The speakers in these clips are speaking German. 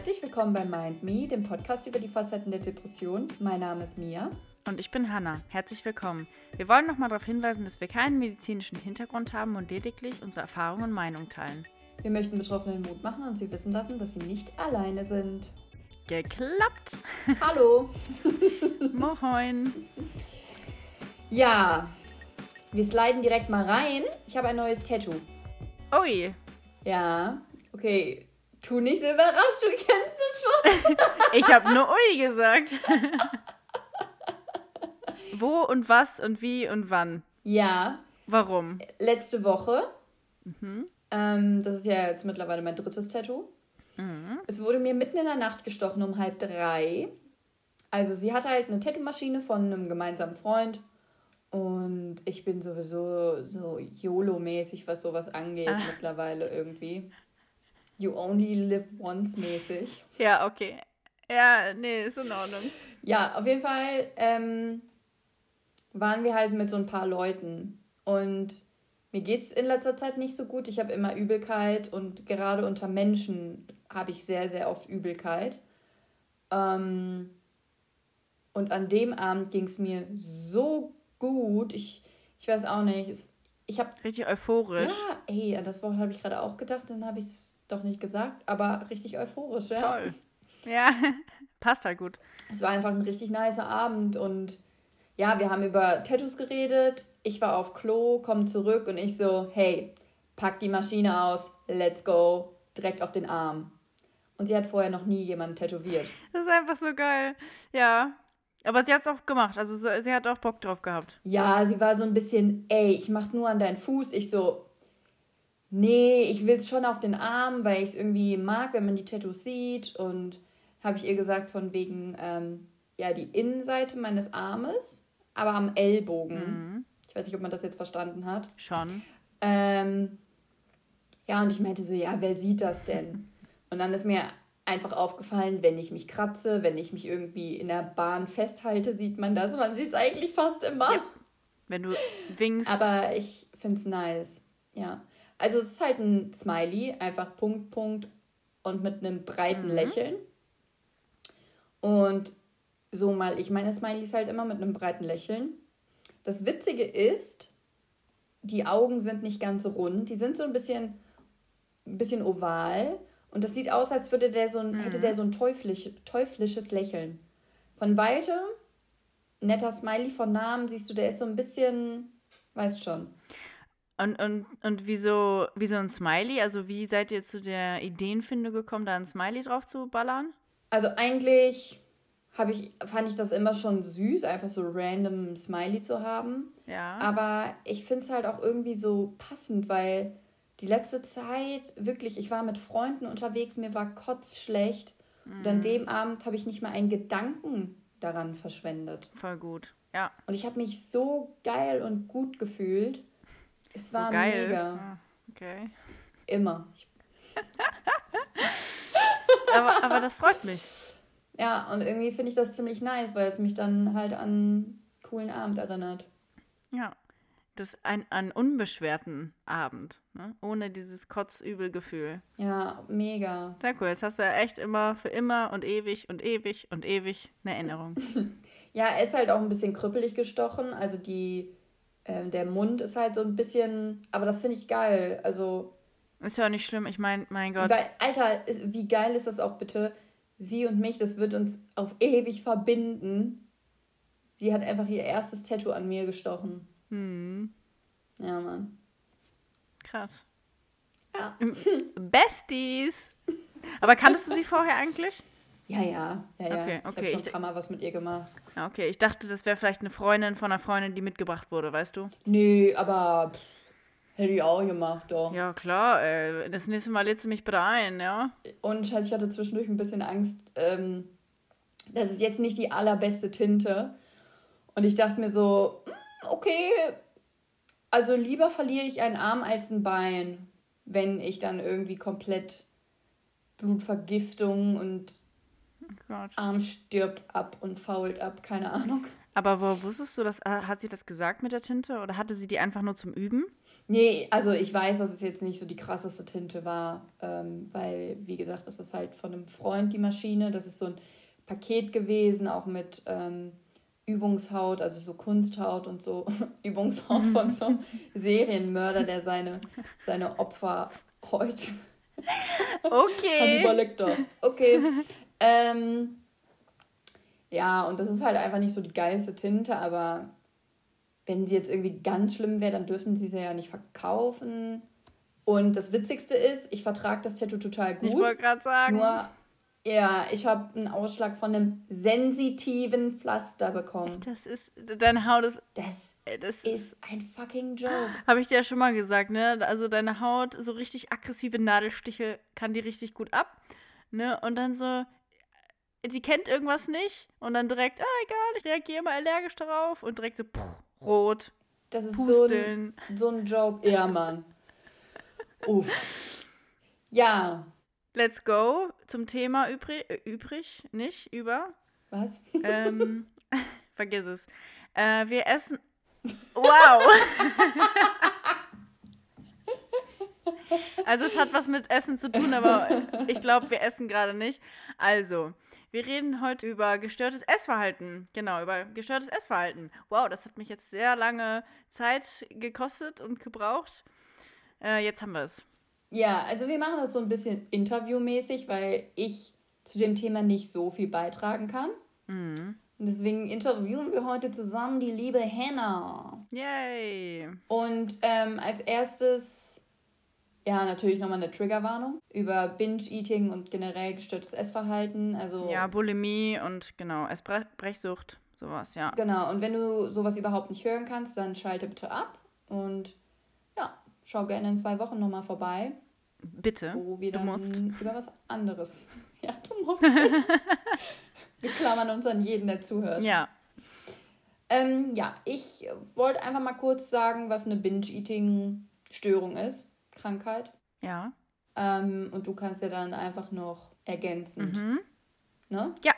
Herzlich willkommen bei Mind Me, dem Podcast über die Facetten der Depression. Mein Name ist Mia. Und ich bin Hanna. Herzlich willkommen. Wir wollen nochmal darauf hinweisen, dass wir keinen medizinischen Hintergrund haben und lediglich unsere Erfahrungen und Meinungen teilen. Wir möchten Betroffenen Mut machen und sie wissen lassen, dass sie nicht alleine sind. Geklappt! Hallo! Moin! Ja, wir sliden direkt mal rein. Ich habe ein neues Tattoo. Ui! Ja, okay. Tu nicht so überrascht, du kennst es schon. ich habe nur Ui gesagt. Wo und was und wie und wann? Ja. Warum? Letzte Woche. Mhm. Ähm, das ist ja jetzt mittlerweile mein drittes Tattoo. Mhm. Es wurde mir mitten in der Nacht gestochen um halb drei. Also sie hatte halt eine Tattoo-Maschine von einem gemeinsamen Freund. Und ich bin sowieso so YOLO-mäßig, was sowas angeht, ah. mittlerweile irgendwie. You only live once mäßig. Ja, okay. Ja, nee, ist in Ordnung. Ja, auf jeden Fall ähm, waren wir halt mit so ein paar Leuten. Und mir geht es in letzter Zeit nicht so gut. Ich habe immer Übelkeit und gerade unter Menschen habe ich sehr, sehr oft Übelkeit. Ähm, und an dem Abend ging es mir so gut. Ich, ich weiß auch nicht. Ich habe richtig euphorisch. Ja, ey, an das Wort habe ich gerade auch gedacht, dann habe ich es doch nicht gesagt, aber richtig euphorisch, ja. Toll. Ja, passt halt gut. Es war einfach ein richtig nicer Abend und ja, wir haben über Tattoos geredet. Ich war auf Klo, komme zurück und ich so, hey, pack die Maschine aus, let's go, direkt auf den Arm. Und sie hat vorher noch nie jemanden tätowiert. Das ist einfach so geil. Ja, aber sie hat es auch gemacht. Also sie hat auch Bock drauf gehabt. Ja, sie war so ein bisschen, ey, ich mach's nur an deinen Fuß. Ich so, nee, ich will's schon auf den Arm, weil ich es irgendwie mag, wenn man die Tattoos sieht. Und habe ich ihr gesagt, von wegen, ähm, ja, die Innenseite meines Armes, aber am Ellbogen. Mhm. Ich weiß nicht, ob man das jetzt verstanden hat. Schon. Ähm, ja, und ich meinte so, ja, wer sieht das denn? Und dann ist mir einfach aufgefallen, wenn ich mich kratze, wenn ich mich irgendwie in der Bahn festhalte, sieht man das. Man sieht es eigentlich fast immer. Ja. Wenn du winkst. Aber ich finde es nice. Ja. Also es ist halt ein Smiley, einfach Punkt, Punkt und mit einem breiten mhm. Lächeln. Und so mal ich meine Smileys halt immer mit einem breiten Lächeln. Das Witzige ist, die Augen sind nicht ganz rund, die sind so ein bisschen, ein bisschen oval und das sieht aus, als würde der so ein, mhm. hätte der so ein teuflisch, teuflisches Lächeln. Von weitem, netter Smiley von Namen, siehst du, der ist so ein bisschen, weißt schon. Und, und, und wieso, wieso ein Smiley? Also wie seid ihr zu der Ideenfinde gekommen, da ein Smiley drauf zu ballern? Also eigentlich habe ich, fand ich das immer schon süß, einfach so random Smiley zu haben. Ja. Aber ich finde es halt auch irgendwie so passend, weil die letzte Zeit wirklich, ich war mit Freunden unterwegs, mir war kotzschlecht. Mhm. Und an mhm. dem Abend habe ich nicht mal einen Gedanken daran verschwendet. Voll gut, ja. Und ich habe mich so geil und gut gefühlt. Es war so geil. mega. Ah, okay. Immer. aber, aber das freut mich. Ja, und irgendwie finde ich das ziemlich nice, weil es mich dann halt an einen coolen Abend erinnert. Ja das ein, einen unbeschwerten Abend, ne? ohne dieses Kotzübelgefühl. Ja, mega. Sehr cool. Jetzt hast du ja echt immer für immer und ewig und ewig und ewig eine Erinnerung. ja, er ist halt auch ein bisschen krüppelig gestochen. Also die, äh, der Mund ist halt so ein bisschen, aber das finde ich geil. Also. Ist ja auch nicht schlimm. Ich meine, mein Gott. Weil, Alter, wie geil ist das auch bitte? Sie und mich, das wird uns auf ewig verbinden. Sie hat einfach ihr erstes Tattoo an mir gestochen. Hm. Ja, Mann. Krass. Ja. Besties! Aber kanntest du sie vorher eigentlich? Ja, ja, ja, ja. Okay, okay. Ich habe schon ein paar Mal was mit ihr gemacht. Okay, ich dachte, das wäre vielleicht eine Freundin von einer Freundin, die mitgebracht wurde, weißt du? Nee, aber pff, hätte ich auch gemacht, doch. Ja, klar, ey. Das nächste Mal lädst du mich bitte ein, ja? Und Scheiße, ich hatte zwischendurch ein bisschen Angst, ähm, das ist jetzt nicht die allerbeste Tinte. Und ich dachte mir so, hm, okay, also lieber verliere ich einen Arm als ein Bein, wenn ich dann irgendwie komplett Blutvergiftung und oh Arm stirbt ab und fault ab, keine Ahnung. Aber wo wusstest du das? Äh, hat sie das gesagt mit der Tinte oder hatte sie die einfach nur zum Üben? Nee, also ich weiß, dass es jetzt nicht so die krasseste Tinte war, ähm, weil, wie gesagt, das ist halt von einem Freund die Maschine. Das ist so ein Paket gewesen, auch mit ähm, Übungshaut, also so Kunsthaut und so. Übungshaut von so einem Serienmörder, der seine, seine Opfer heute. Okay. Hannibal Lecter. Okay. Ähm, ja, und das ist halt einfach nicht so die geilste Tinte, aber wenn sie jetzt irgendwie ganz schlimm wäre, dann dürften sie sie ja nicht verkaufen. Und das Witzigste ist, ich vertrage das Tattoo total gut. Ich wollte gerade sagen. Nur, ja, ich habe einen Ausschlag von einem sensitiven Pflaster bekommen. Das ist, deine Haut ist... Das, das ist ein fucking Joke. Habe ich dir ja schon mal gesagt, ne? Also deine Haut, so richtig aggressive Nadelstiche kann die richtig gut ab. Ne? Und dann so, die kennt irgendwas nicht und dann direkt, ah, egal, ich reagiere mal allergisch darauf und direkt so, pff, rot. Das ist so ein, so ein Joke. Ja, Mann. Uff. Ja. Let's go zum Thema übrig, äh, übrig nicht über. Was? Ähm, vergiss es. Äh, wir essen. Wow! Also, es hat was mit Essen zu tun, aber ich glaube, wir essen gerade nicht. Also, wir reden heute über gestörtes Essverhalten. Genau, über gestörtes Essverhalten. Wow, das hat mich jetzt sehr lange Zeit gekostet und gebraucht. Äh, jetzt haben wir es. Ja, also wir machen das so ein bisschen interviewmäßig, weil ich zu dem Thema nicht so viel beitragen kann. Mhm. Und deswegen interviewen wir heute zusammen die liebe Hannah. Yay! Und ähm, als erstes ja, natürlich nochmal eine Triggerwarnung über Binge-Eating und generell gestörtes Essverhalten. Also ja, Bulimie und genau, Essbrechsucht, sowas, ja. Genau, und wenn du sowas überhaupt nicht hören kannst, dann schalte bitte ab und ja, schau gerne in zwei Wochen nochmal vorbei. Bitte. Wo wir dann du musst. über was anderes. Ja, du musst. wir klammern uns an jeden, der zuhört. Ja. Ähm, ja, ich wollte einfach mal kurz sagen, was eine Binge-Eating-Störung ist. Krankheit. Ja. Ähm, und du kannst ja dann einfach noch ergänzend. Mhm. Ne? Ja.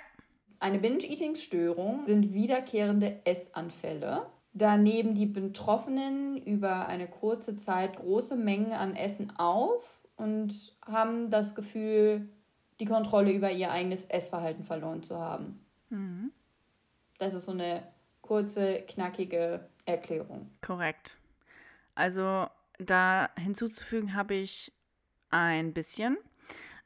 Eine Binge-Eating-Störung sind wiederkehrende Essanfälle. Da nehmen die Betroffenen über eine kurze Zeit große Mengen an Essen auf und haben das Gefühl, die Kontrolle über ihr eigenes Essverhalten verloren zu haben. Mhm. Das ist so eine kurze, knackige Erklärung. Korrekt. Also da hinzuzufügen habe ich ein bisschen.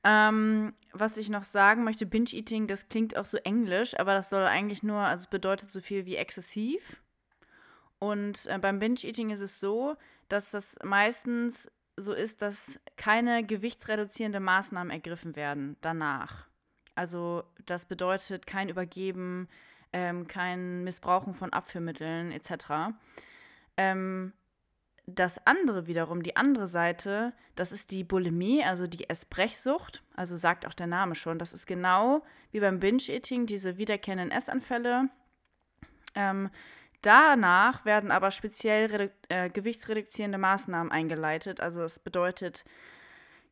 Ähm, was ich noch sagen möchte, Binge-Eating, das klingt auch so englisch, aber das soll eigentlich nur, also es bedeutet so viel wie exzessiv. Und äh, beim Binge-Eating ist es so, dass das meistens so ist, dass keine gewichtsreduzierende Maßnahmen ergriffen werden danach. Also das bedeutet kein Übergeben, ähm, kein Missbrauchen von Abführmitteln etc. Ähm, das andere wiederum, die andere Seite, das ist die Bulimie, also die Essbrechsucht. Also sagt auch der Name schon. Das ist genau wie beim Binge-Eating, diese wiederkehrenden Essanfälle. Ähm, danach werden aber speziell äh, gewichtsreduzierende Maßnahmen eingeleitet. Also es bedeutet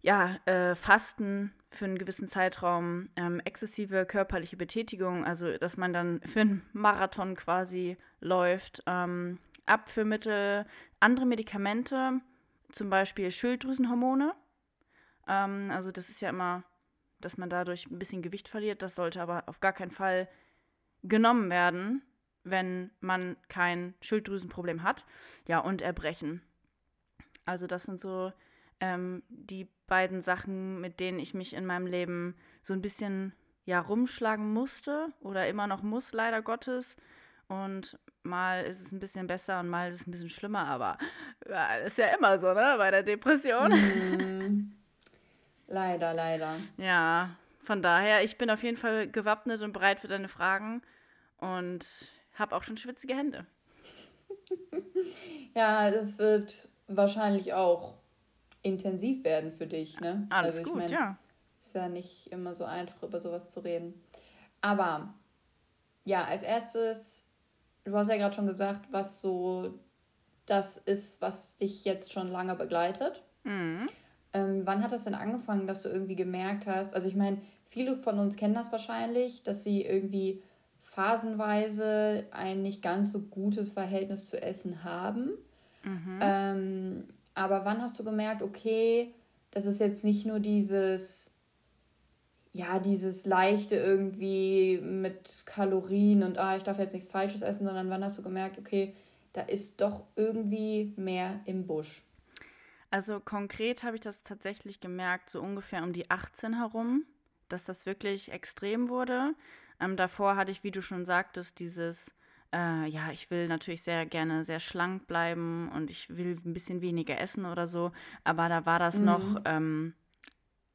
ja äh, Fasten für einen gewissen Zeitraum, ähm, exzessive körperliche Betätigung, also dass man dann für einen Marathon quasi läuft. Ähm, Abführmittel, andere Medikamente, zum Beispiel Schilddrüsenhormone. Ähm, also das ist ja immer, dass man dadurch ein bisschen Gewicht verliert. Das sollte aber auf gar keinen Fall genommen werden, wenn man kein Schilddrüsenproblem hat. Ja, und Erbrechen. Also das sind so ähm, die beiden Sachen, mit denen ich mich in meinem Leben so ein bisschen ja rumschlagen musste oder immer noch muss, leider Gottes. Und mal ist es ein bisschen besser und mal ist es ein bisschen schlimmer, aber ja, ist ja immer so, ne, bei der Depression. Mm. Leider, leider. Ja, von daher, ich bin auf jeden Fall gewappnet und bereit für deine Fragen und habe auch schon schwitzige Hände. ja, das wird wahrscheinlich auch intensiv werden für dich, ne? Alles also, gut, mein, ja. Ist ja nicht immer so einfach, über sowas zu reden. Aber ja, als erstes du hast ja gerade schon gesagt, was so das ist, was dich jetzt schon lange begleitet. Mhm. Ähm, wann hat das denn angefangen, dass du irgendwie gemerkt hast, also ich meine, viele von uns kennen das wahrscheinlich, dass sie irgendwie phasenweise ein nicht ganz so gutes Verhältnis zu Essen haben. Mhm. Ähm, aber wann hast du gemerkt, okay, das ist jetzt nicht nur dieses, ja, dieses leichte irgendwie mit Kalorien und ah, ich darf jetzt nichts Falsches essen, sondern wann hast du gemerkt, okay, da ist doch irgendwie mehr im Busch? Also konkret habe ich das tatsächlich gemerkt, so ungefähr um die 18 herum, dass das wirklich extrem wurde. Ähm, davor hatte ich, wie du schon sagtest, dieses, äh, ja, ich will natürlich sehr gerne sehr schlank bleiben und ich will ein bisschen weniger essen oder so. Aber da war das mhm. noch, ähm,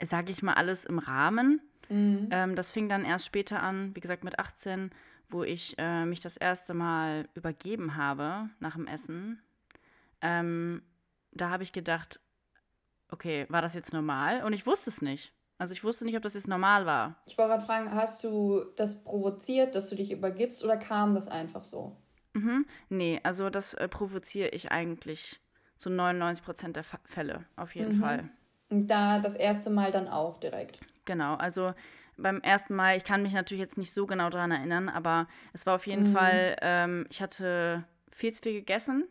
sage ich mal, alles im Rahmen. Mhm. Ähm, das fing dann erst später an, wie gesagt, mit 18, wo ich äh, mich das erste Mal übergeben habe nach dem Essen. Ähm, da habe ich gedacht, okay, war das jetzt normal? Und ich wusste es nicht. Also ich wusste nicht, ob das jetzt normal war. Ich wollte gerade fragen, hast du das provoziert, dass du dich übergibst oder kam das einfach so? Mhm. Nee, also das äh, provoziere ich eigentlich zu 99 Prozent der Fa Fälle, auf jeden mhm. Fall. Und da das erste Mal dann auch direkt. Genau, also beim ersten Mal, ich kann mich natürlich jetzt nicht so genau daran erinnern, aber es war auf jeden mhm. Fall, ähm, ich hatte viel zu viel gegessen,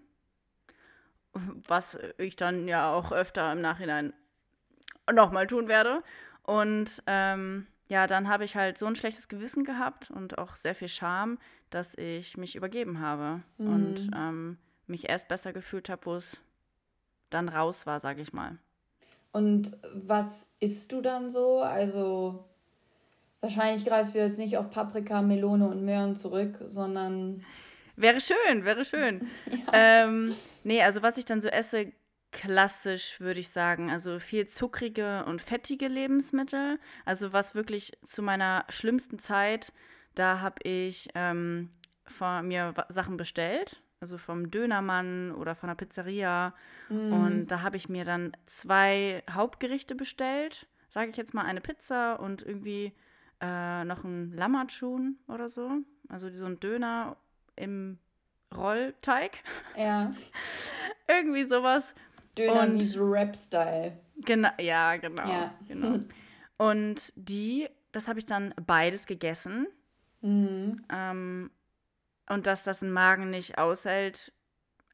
was ich dann ja auch öfter im Nachhinein nochmal tun werde. Und ähm, ja, dann habe ich halt so ein schlechtes Gewissen gehabt und auch sehr viel Scham, dass ich mich übergeben habe mhm. und ähm, mich erst besser gefühlt habe, wo es dann raus war, sage ich mal. Und was isst du dann so? Also wahrscheinlich greifst du jetzt nicht auf Paprika, Melone und Möhren zurück, sondern Wäre schön, wäre schön. ja. ähm, nee, also was ich dann so esse, klassisch, würde ich sagen. Also viel zuckrige und fettige Lebensmittel. Also was wirklich zu meiner schlimmsten Zeit, da habe ich ähm, von mir Sachen bestellt. Also vom Dönermann oder von der Pizzeria. Mm. Und da habe ich mir dann zwei Hauptgerichte bestellt. Sage ich jetzt mal eine Pizza und irgendwie äh, noch ein Lammatschun oder so. Also so ein Döner im Rollteig. Ja. irgendwie sowas. Döner und, Rap-Style. Genau, ja, genau. Ja. genau. Und die, das habe ich dann beides gegessen. Mhm. Ähm, und dass das ein Magen nicht aushält,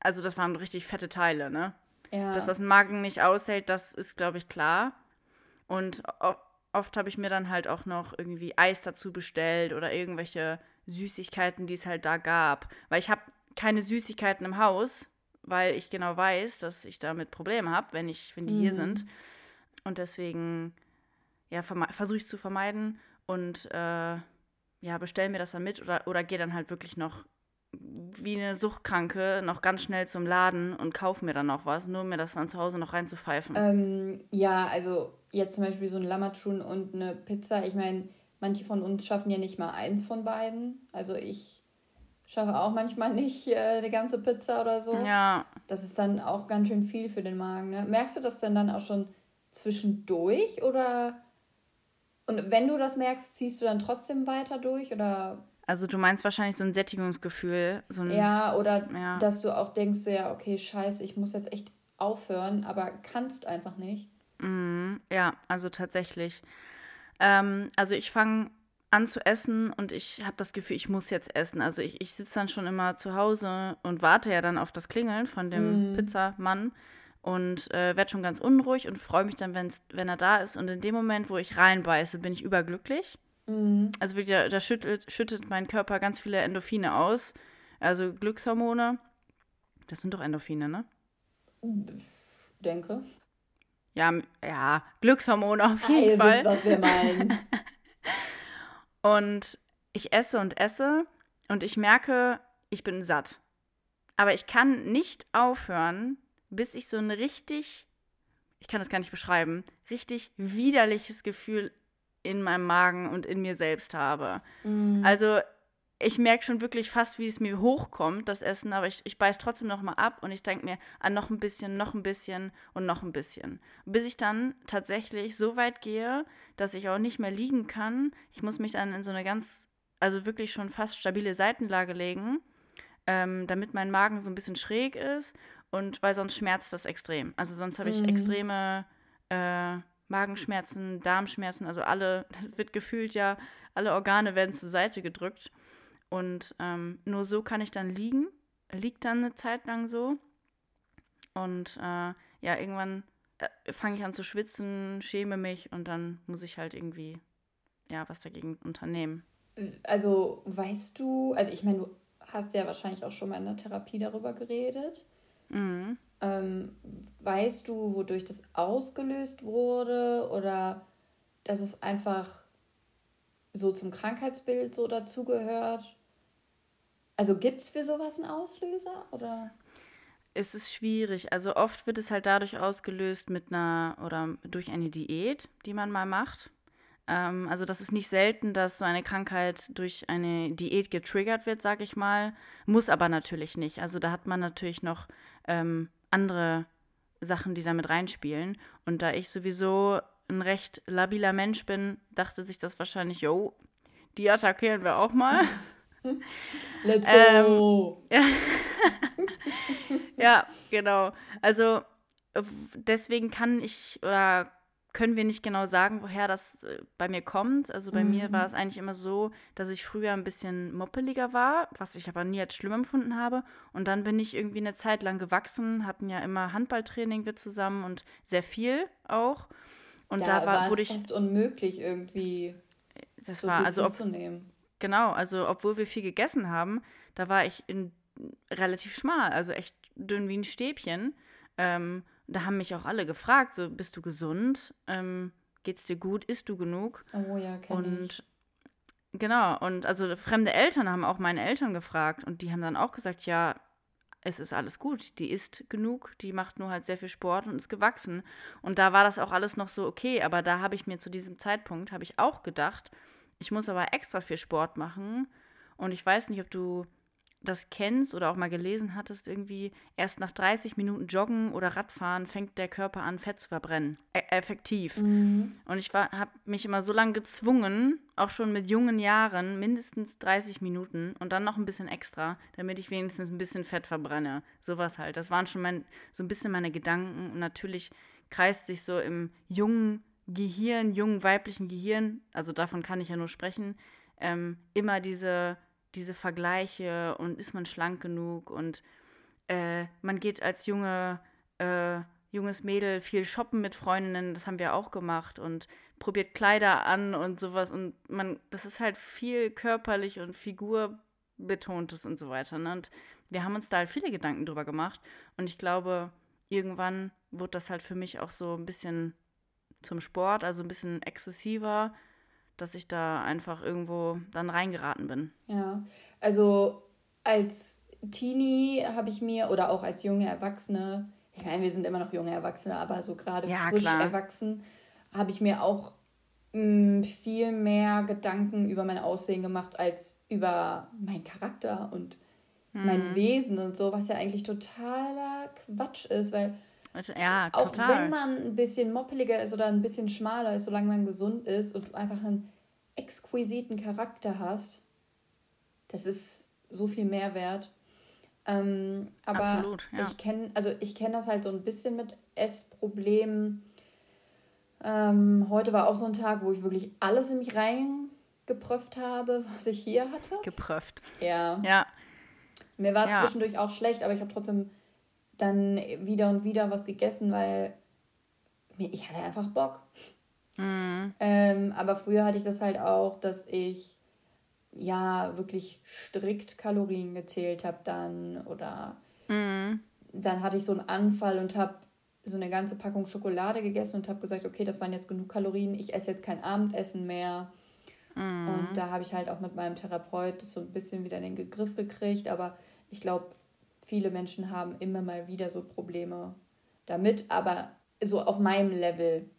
also das waren richtig fette Teile, ne? Ja. Dass das ein Magen nicht aushält, das ist, glaube ich, klar. Und oft habe ich mir dann halt auch noch irgendwie Eis dazu bestellt oder irgendwelche Süßigkeiten, die es halt da gab. Weil ich habe keine Süßigkeiten im Haus, weil ich genau weiß, dass ich damit Probleme habe, wenn, wenn die mhm. hier sind. Und deswegen ja, versuche ich es zu vermeiden und äh, ja, bestell mir das dann mit oder, oder gehe dann halt wirklich noch wie eine Suchtkranke noch ganz schnell zum Laden und kaufe mir dann noch was, nur um mir das dann zu Hause noch reinzupfeifen. Ähm, ja, also jetzt zum Beispiel so ein Lammatschun und eine Pizza. Ich meine, manche von uns schaffen ja nicht mal eins von beiden. Also ich schaffe auch manchmal nicht äh, eine ganze Pizza oder so. Ja. Das ist dann auch ganz schön viel für den Magen. Ne? Merkst du das denn dann auch schon zwischendurch oder und wenn du das merkst, ziehst du dann trotzdem weiter durch oder? Also du meinst wahrscheinlich so ein Sättigungsgefühl, so ein ja oder ja. dass du auch denkst, so, ja okay Scheiße, ich muss jetzt echt aufhören, aber kannst einfach nicht. Mm, ja, also tatsächlich. Ähm, also ich fange an zu essen und ich habe das Gefühl, ich muss jetzt essen. Also ich, ich sitze dann schon immer zu Hause und warte ja dann auf das Klingeln von dem mm. Pizzamann und äh, werde schon ganz unruhig und freue mich dann, wenn's, wenn er da ist. Und in dem Moment, wo ich reinbeiße, bin ich überglücklich. Mm. Also da, da schüttelt, schüttet mein Körper ganz viele Endorphine aus, also Glückshormone. Das sind doch Endorphine, ne? Denke. Ja, ja, Glückshormone auf jeden Fall. Wisst, was wir meinen. Und ich esse und esse und ich merke, ich bin satt. Aber ich kann nicht aufhören, bis ich so ein richtig, ich kann das gar nicht beschreiben, richtig widerliches Gefühl in meinem Magen und in mir selbst habe. Mm. Also ich merke schon wirklich fast, wie es mir hochkommt, das Essen, aber ich, ich beiß trotzdem noch mal ab und ich denke mir, an ah, noch ein bisschen, noch ein bisschen und noch ein bisschen. Bis ich dann tatsächlich so weit gehe, dass ich auch nicht mehr liegen kann. Ich muss mich dann in so eine ganz, also wirklich schon fast stabile Seitenlage legen, ähm, damit mein Magen so ein bisschen schräg ist und weil sonst schmerzt das extrem. Also sonst habe ich mhm. extreme äh, Magenschmerzen, Darmschmerzen, also alle, das wird gefühlt ja, alle Organe werden zur Seite gedrückt. Und ähm, nur so kann ich dann liegen. Liegt dann eine Zeit lang so. Und äh, ja, irgendwann äh, fange ich an zu schwitzen, schäme mich und dann muss ich halt irgendwie ja was dagegen unternehmen. Also weißt du, also ich meine, du hast ja wahrscheinlich auch schon mal in der Therapie darüber geredet. Mhm. Ähm, weißt du, wodurch das ausgelöst wurde oder dass es einfach so zum Krankheitsbild so dazugehört? Also gibt es für sowas einen Auslöser oder? Es ist schwierig. Also oft wird es halt dadurch ausgelöst mit einer oder durch eine Diät, die man mal macht. Ähm, also das ist nicht selten, dass so eine Krankheit durch eine Diät getriggert wird, sage ich mal. Muss aber natürlich nicht. Also da hat man natürlich noch ähm, andere Sachen, die damit reinspielen. Und da ich sowieso ein recht labiler Mensch bin, dachte sich das wahrscheinlich, jo, die attackieren wir auch mal. Let's go! Ähm, ja, genau. Also deswegen kann ich oder können wir nicht genau sagen, woher das äh, bei mir kommt. Also bei mhm. mir war mhm. es eigentlich immer so, dass ich früher ein bisschen moppeliger war, was ich aber nie als schlimm empfunden habe. Und dann bin ich irgendwie eine Zeit lang gewachsen, hatten ja immer Handballtraining wir zusammen und sehr viel auch. Und ja, da war, wurde ich fast unmöglich irgendwie. Das so war also ob, Genau, also obwohl wir viel gegessen haben, da war ich in, relativ schmal, also echt dünn wie ein Stäbchen. Ähm, da haben mich auch alle gefragt, so bist du gesund? Ähm, geht's dir gut? Isst du genug? Oh ja, kenn Und ich. genau, und also fremde Eltern haben auch meine Eltern gefragt und die haben dann auch gesagt, ja, es ist alles gut, die isst genug, die macht nur halt sehr viel Sport und ist gewachsen. Und da war das auch alles noch so okay, aber da habe ich mir zu diesem Zeitpunkt, habe ich auch gedacht, ich muss aber extra viel Sport machen. Und ich weiß nicht, ob du das kennst oder auch mal gelesen hattest, irgendwie erst nach 30 Minuten Joggen oder Radfahren fängt der Körper an, Fett zu verbrennen. E effektiv. Mhm. Und ich habe mich immer so lange gezwungen, auch schon mit jungen Jahren, mindestens 30 Minuten und dann noch ein bisschen extra, damit ich wenigstens ein bisschen Fett verbrenne. Sowas halt. Das waren schon mein, so ein bisschen meine Gedanken. Und natürlich kreist sich so im jungen Gehirn, jungen weiblichen Gehirn, also davon kann ich ja nur sprechen, ähm, immer diese diese Vergleiche und ist man schlank genug und äh, man geht als junge, äh, junges Mädel viel shoppen mit Freundinnen, das haben wir auch gemacht und probiert Kleider an und sowas und man, das ist halt viel körperlich und figurbetontes und so weiter. Ne? Und wir haben uns da halt viele Gedanken drüber gemacht und ich glaube, irgendwann wurde das halt für mich auch so ein bisschen zum Sport, also ein bisschen exzessiver dass ich da einfach irgendwo dann reingeraten bin. Ja, also als Teenie habe ich mir oder auch als junge Erwachsene, ich meine, wir sind immer noch junge Erwachsene, aber so gerade ja, frisch klar. erwachsen, habe ich mir auch mh, mm, viel mehr Gedanken über mein Aussehen gemacht als über meinen Charakter und mein Wesen und so, was ja eigentlich totaler Quatsch ist, weil ja, auch total. wenn man ein bisschen moppeliger ist oder ein bisschen schmaler ist, solange man gesund ist und du einfach einen exquisiten Charakter hast, das ist so viel Mehrwert. Ähm, aber Absolut, ja. ich kenne, also ich kenne das halt so ein bisschen mit Essproblemen. Ähm, heute war auch so ein Tag, wo ich wirklich alles in mich reingepröfft habe, was ich hier hatte. Gepröfft. Ja. Ja. Mir war ja. zwischendurch auch schlecht, aber ich habe trotzdem dann wieder und wieder was gegessen, weil ich hatte einfach Bock. Mhm. Ähm, aber früher hatte ich das halt auch, dass ich ja wirklich strikt Kalorien gezählt habe dann oder mhm. dann hatte ich so einen Anfall und habe so eine ganze Packung Schokolade gegessen und habe gesagt, okay, das waren jetzt genug Kalorien, ich esse jetzt kein Abendessen mehr. Mhm. Und da habe ich halt auch mit meinem Therapeut das so ein bisschen wieder in den Griff gekriegt, aber ich glaube, viele Menschen haben immer mal wieder so Probleme damit, aber so auf meinem Level.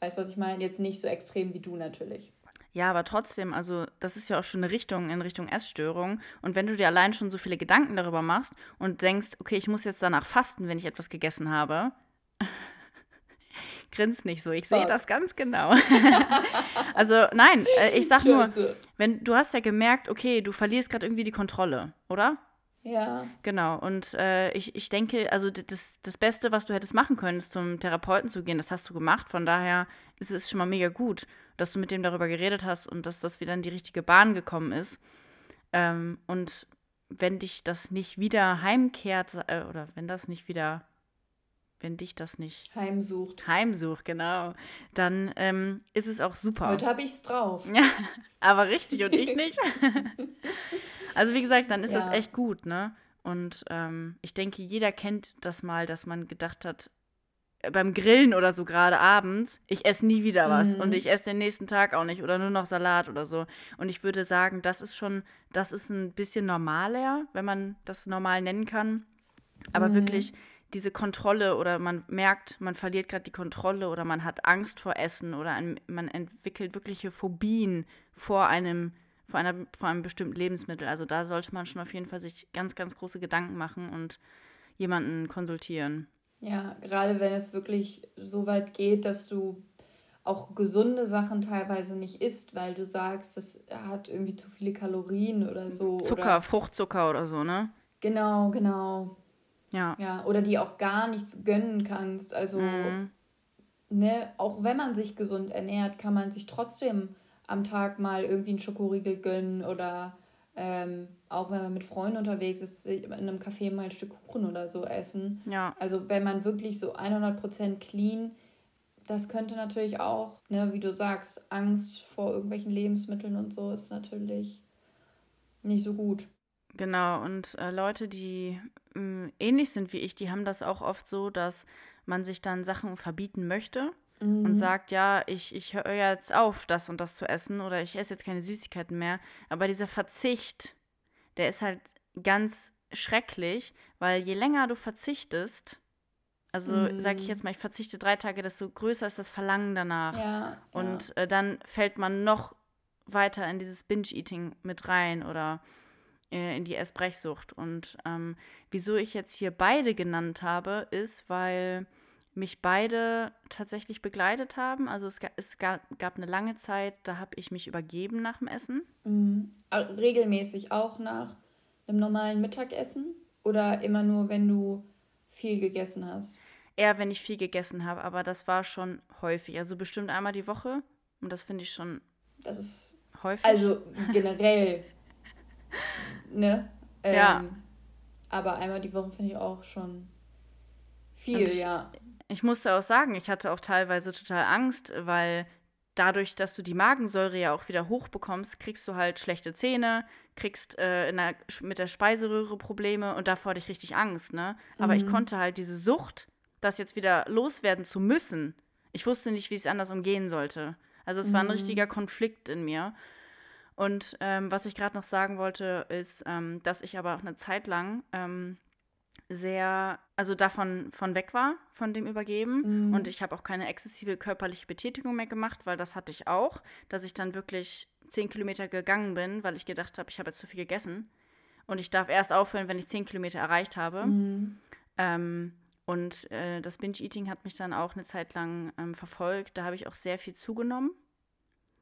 Weißt du, was ich meine? Jetzt nicht so extrem wie du natürlich. Ja, aber trotzdem, also das ist ja auch schon eine Richtung in Richtung Essstörung. Und wenn du dir allein schon so viele Gedanken darüber machst und denkst, okay, ich muss jetzt danach fasten, wenn ich etwas gegessen habe, grins nicht so, ich sehe das ganz genau. also nein, äh, ich sag nur, wenn du hast ja gemerkt, okay, du verlierst gerade irgendwie die Kontrolle, oder? Ja. Genau. Und äh, ich, ich denke, also das, das Beste, was du hättest machen können, ist zum Therapeuten zu gehen. Das hast du gemacht. Von daher ist es schon mal mega gut, dass du mit dem darüber geredet hast und dass das wieder in die richtige Bahn gekommen ist. Ähm, und wenn dich das nicht wieder heimkehrt, äh, oder wenn das nicht wieder, wenn dich das nicht heimsucht, heimsucht, genau, dann ähm, ist es auch super. Heute habe ich es drauf. Ja, aber richtig und ich nicht. also wie gesagt, dann ist ja. das echt gut, ne? Und ähm, ich denke, jeder kennt das mal, dass man gedacht hat, äh, beim Grillen oder so gerade abends, ich esse nie wieder was mhm. und ich esse den nächsten Tag auch nicht oder nur noch Salat oder so. Und ich würde sagen, das ist schon, das ist ein bisschen normaler, wenn man das normal nennen kann. Aber mhm. wirklich diese Kontrolle oder man merkt, man verliert gerade die Kontrolle oder man hat Angst vor Essen oder ein, man entwickelt wirkliche Phobien vor einem, vor, einer, vor einem bestimmten Lebensmittel. Also da sollte man schon auf jeden Fall sich ganz, ganz große Gedanken machen und jemanden konsultieren. Ja, gerade wenn es wirklich so weit geht, dass du auch gesunde Sachen teilweise nicht isst, weil du sagst, das hat irgendwie zu viele Kalorien oder so. Zucker, oder Fruchtzucker oder so, ne? Genau, genau. Ja. Ja, oder die auch gar nichts gönnen kannst. Also, mhm. ne, auch wenn man sich gesund ernährt, kann man sich trotzdem am Tag mal irgendwie einen Schokoriegel gönnen oder ähm, auch wenn man mit Freunden unterwegs ist, in einem Café mal ein Stück Kuchen oder so essen. Ja. Also wenn man wirklich so 100% clean, das könnte natürlich auch, ne, wie du sagst, Angst vor irgendwelchen Lebensmitteln und so ist natürlich nicht so gut. Genau, und äh, Leute, die mh, mm, ähnlich sind wie ich, die haben das auch oft so, dass man sich dann Sachen verbieten möchte mhm. und sagt, ja, ich, ich höre jetzt auf, das und das zu essen oder ich esse jetzt keine Süßigkeiten mehr. Aber dieser Verzicht, der ist halt ganz schrecklich, weil je länger du verzichtest, also mhm. sage ich jetzt mal, ich verzichte drei Tage, desto größer ist das Verlangen danach. Ja, und ja. Äh, dann fällt man noch weiter in dieses Binge-Eating mit rein oder äh, in die Essbrechsucht. Und ähm, wieso ich jetzt hier beide genannt habe, ist, weil mich beide tatsächlich begleitet haben. Also es, es gab, gab, eine lange Zeit, da habe ich mich übergeben nach dem Essen. Mhm. Regelmäßig auch nach einem normalen Mittagessen oder immer nur, wenn du viel gegessen hast? Eher, wenn ich viel gegessen habe, aber das war schon häufig. Also bestimmt einmal die Woche und das finde ich schon. Das ist häufig. Also generell. ne? Ähm, ja. Aber einmal die Woche finde ich auch schon viel, ich, ja ich musste auch sagen, ich hatte auch teilweise total Angst, weil dadurch, dass du die Magensäure ja auch wieder hochbekommst, kriegst du halt schlechte Zähne, kriegst äh, der, mit der Speiseröhre Probleme und davor hatte ich richtig Angst, ne? Aber mhm. ich konnte halt diese Sucht, das jetzt wieder loswerden zu müssen, ich wusste nicht, wie es anders umgehen sollte. Also es war ein mhm. richtiger Konflikt in mir. Und ähm, was ich gerade noch sagen wollte, ist, ähm, dass ich aber auch eine Zeit lang ähm, sehr, also davon von weg war, von dem Übergeben. Mhm. Und ich habe auch keine exzessive körperliche Betätigung mehr gemacht, weil das hatte ich auch, dass ich dann wirklich zehn Kilometer gegangen bin, weil ich gedacht habe, ich habe jetzt zu viel gegessen. Und ich darf erst aufhören, wenn ich zehn Kilometer erreicht habe. Mhm. Ähm, und äh, das Binge-Eating hat mich dann auch eine Zeit lang ähm, verfolgt. Da habe ich auch sehr viel zugenommen.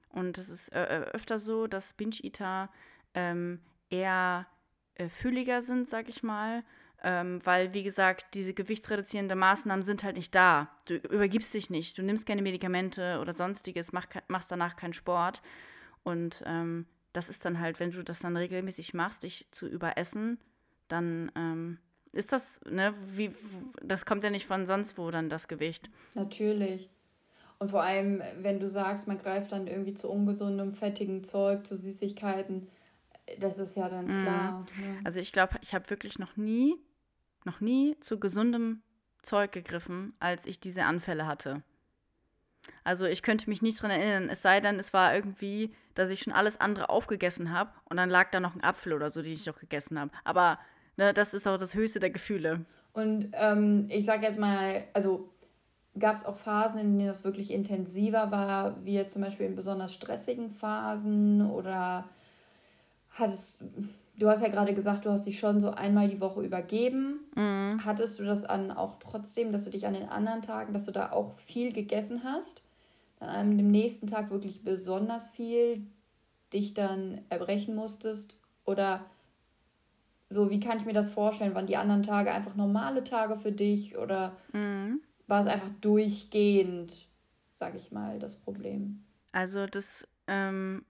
Und es ist äh, äh öfter so, dass Binge-Eater ähm, eher äh, fülliger sind, sag ich mal, ähm, weil, wie gesagt, diese gewichtsreduzierenden Maßnahmen sind halt nicht da. Du übergibst dich nicht, du nimmst keine Medikamente oder sonstiges, mach, machst danach keinen Sport. Und ähm, das ist dann halt, wenn du das dann regelmäßig machst, dich zu überessen, dann ähm, ist das, ne, wie, das kommt ja nicht von sonst wo dann das Gewicht. Natürlich. Und vor allem, wenn du sagst, man greift dann irgendwie zu ungesundem, fettigen Zeug, zu Süßigkeiten, das ist ja dann mhm. klar. Mhm. Also ich glaube, ich habe wirklich noch nie, noch nie zu gesundem Zeug gegriffen, als ich diese Anfälle hatte. Also ich könnte mich nicht dran erinnern, es sei denn, es war irgendwie, dass ich schon alles andere aufgegessen habe und dann lag da noch ein Apfel oder so, den ich noch gegessen habe. Aber ne, das ist doch das höchste der Gefühle. Und ähm, ich sage jetzt mal, also gab es auch Phasen, in denen das wirklich intensiver war, wie jetzt zum Beispiel in besonders stressigen Phasen oder hattest du hast ja gerade gesagt, du hast dich schon so einmal die Woche übergeben. Mhm. Hattest du das an auch trotzdem, dass du dich an den anderen Tagen, dass du da auch viel gegessen hast? An dem nächsten Tag wirklich besonders viel dich dann erbrechen musstest? Oder so, wie kann ich mir das vorstellen? Waren die anderen Tage einfach normale Tage für dich? Oder mhm. war es einfach durchgehend, sag ich mal, das Problem? Also das ähm,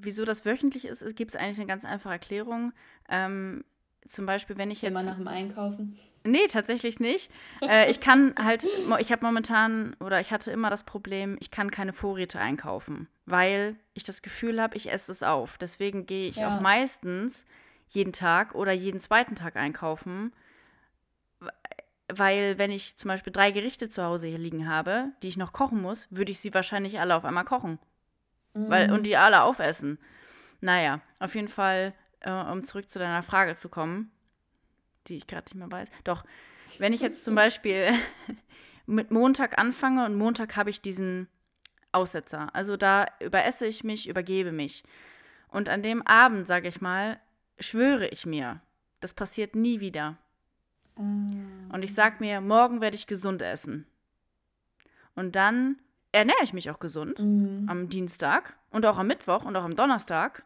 wieso das wöchentlich ist, gibt es eigentlich eine ganz einfache Erklärung. Ähm, zum Beispiel, wenn ich jetzt. Immer nach dem Einkaufen? Nee, tatsächlich nicht. äh, ich kann halt, ich habe momentan oder ich hatte immer das Problem, ich kann keine Vorräte einkaufen, weil ich das Gefühl habe, ich esse es auf. Deswegen gehe ich ja. auch meistens jeden Tag oder jeden zweiten Tag einkaufen, weil wenn ich zum Beispiel drei Gerichte zu Hause hier liegen habe, die ich noch kochen muss, würde ich sie wahrscheinlich alle auf einmal kochen. Mhm. Weil, und die alle aufessen. Naja, auf jeden Fall, äh, um zurück zu deiner Frage zu kommen, die ich gerade nicht mehr weiß. Doch, wenn ich jetzt zum Beispiel mit Montag anfange und Montag habe ich diesen Aussetzer, also da überesse ich mich, übergebe mich. Und an dem Abend, sage ich mal, schwöre ich mir, das passiert nie wieder. Mm. Und ich sage mir, morgen werde ich gesund essen. Und dann ernähre ich mich auch gesund mm. am Dienstag und auch am Mittwoch und auch am Donnerstag.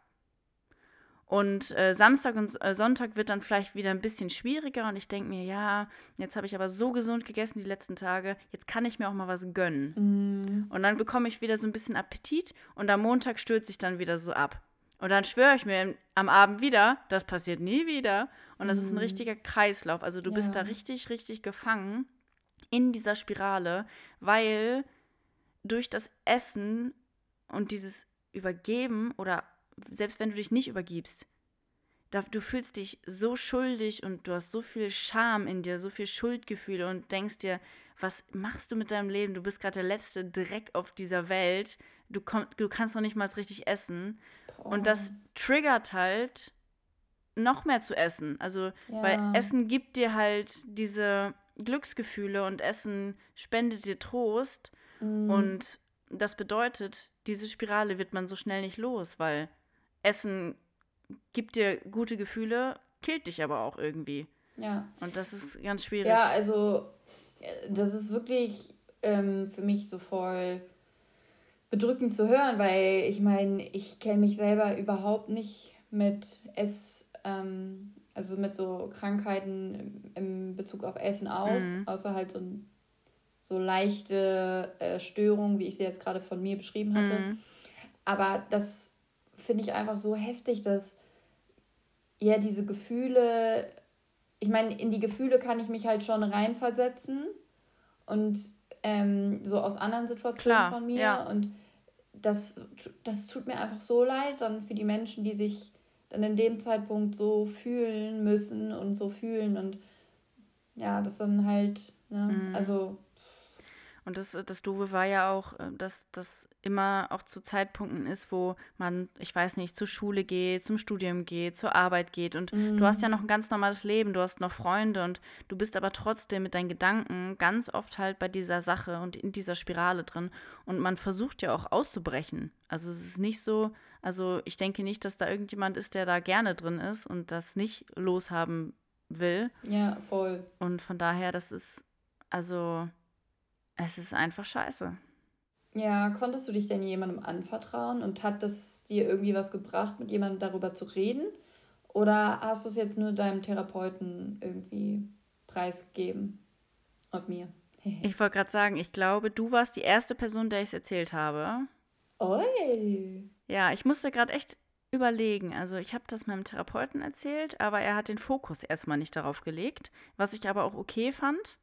Und äh, Samstag und äh, Sonntag wird dann vielleicht wieder ein bisschen schwieriger und ich denke mir, ja, jetzt habe ich aber so gesund gegessen die letzten Tage, jetzt kann ich mir auch mal was gönnen. Mm. Und dann bekomme ich wieder so ein bisschen Appetit und am Montag stürze ich dann wieder so ab. Und dann schwöre ich mir am Abend wieder, das passiert nie wieder. Und das mm. ist ein mhm. richtiger Kreislauf. Also du ja. bist da richtig, richtig gefangen in dieser Spirale, weil durch das Essen und dieses Übergeben oder selbst wenn du dich nicht übergibst, du fühlst dich so schuldig und du hast so viel Scham in dir, so viel Schuldgefühle und denkst dir, was machst du mit deinem Leben? Du bist gerade der letzte Dreck auf dieser Welt. Du, komm, du kannst noch nicht mal richtig essen. Boah. Und das triggert halt, noch mehr zu essen. Also, ja. weil Essen gibt dir halt diese Glücksgefühle und Essen spendet dir Trost. Mhm. Und das bedeutet, diese Spirale wird man so schnell nicht los, weil Essen gibt dir gute Gefühle, killt dich aber auch irgendwie. Ja. Und das ist ganz schwierig. Ja, also äh, das ist wirklich ähm, für mich so voll bedrückend zu hören, weil ich meine, ich kenne mich selber überhaupt nicht mit Ess, ähm, also mit so Krankheiten im Bezug auf Essen aus, mhm. außer halt so, so leichte äh, Störungen, wie ich sie jetzt gerade von mir beschrieben hatte. Mhm. Aber das finde ich einfach so heftig, dass ja diese Gefühle, ich meine, in die Gefühle kann ich mich halt schon reinversetzen und ähm, so aus anderen Situationen Klar, von mir ja. und das, das tut mir einfach so leid dann für die Menschen, die sich dann in dem Zeitpunkt so fühlen müssen und so fühlen und ja, das dann halt, ne, mhm. also und das, äh, das Doofe war ja auch, äh, dass das immer auch zu Zeitpunkten ist, wo man, ich weiß nicht, zur Schule geht, zum Studium geht, zur Arbeit geht. Und mhm. du hast ja mhm. noch ein ganz normales Leben, du hast noch Freunde und du bist aber trotzdem mit deinen Gedanken ganz oft halt bei dieser Sache und in dieser Spirale drin. Und man versucht ja auch auszubrechen. Also es ist nicht so, also ich denke nicht, dass da irgendjemand ist, der da gerne drin ist und das nicht loshaben will. Ja, voll. Und von daher, das ist, also es ist einfach scheiße. Ja, konntest du dich denn jemandem anvertrauen und hat das dir irgendwie was gebracht, mit jemandem darüber zu reden? Oder hast du es jetzt nur deinem Therapeuten irgendwie preisgegeben? Und mir? ich wollte gerade sagen, ich glaube, du warst die erste Person, der ich es erzählt habe. Oi. Ja, ich musste gerade echt überlegen. Also ich habe das meinem Therapeuten erzählt, aber er hat den Fokus erstmal nicht darauf gelegt, was ich aber auch okay fand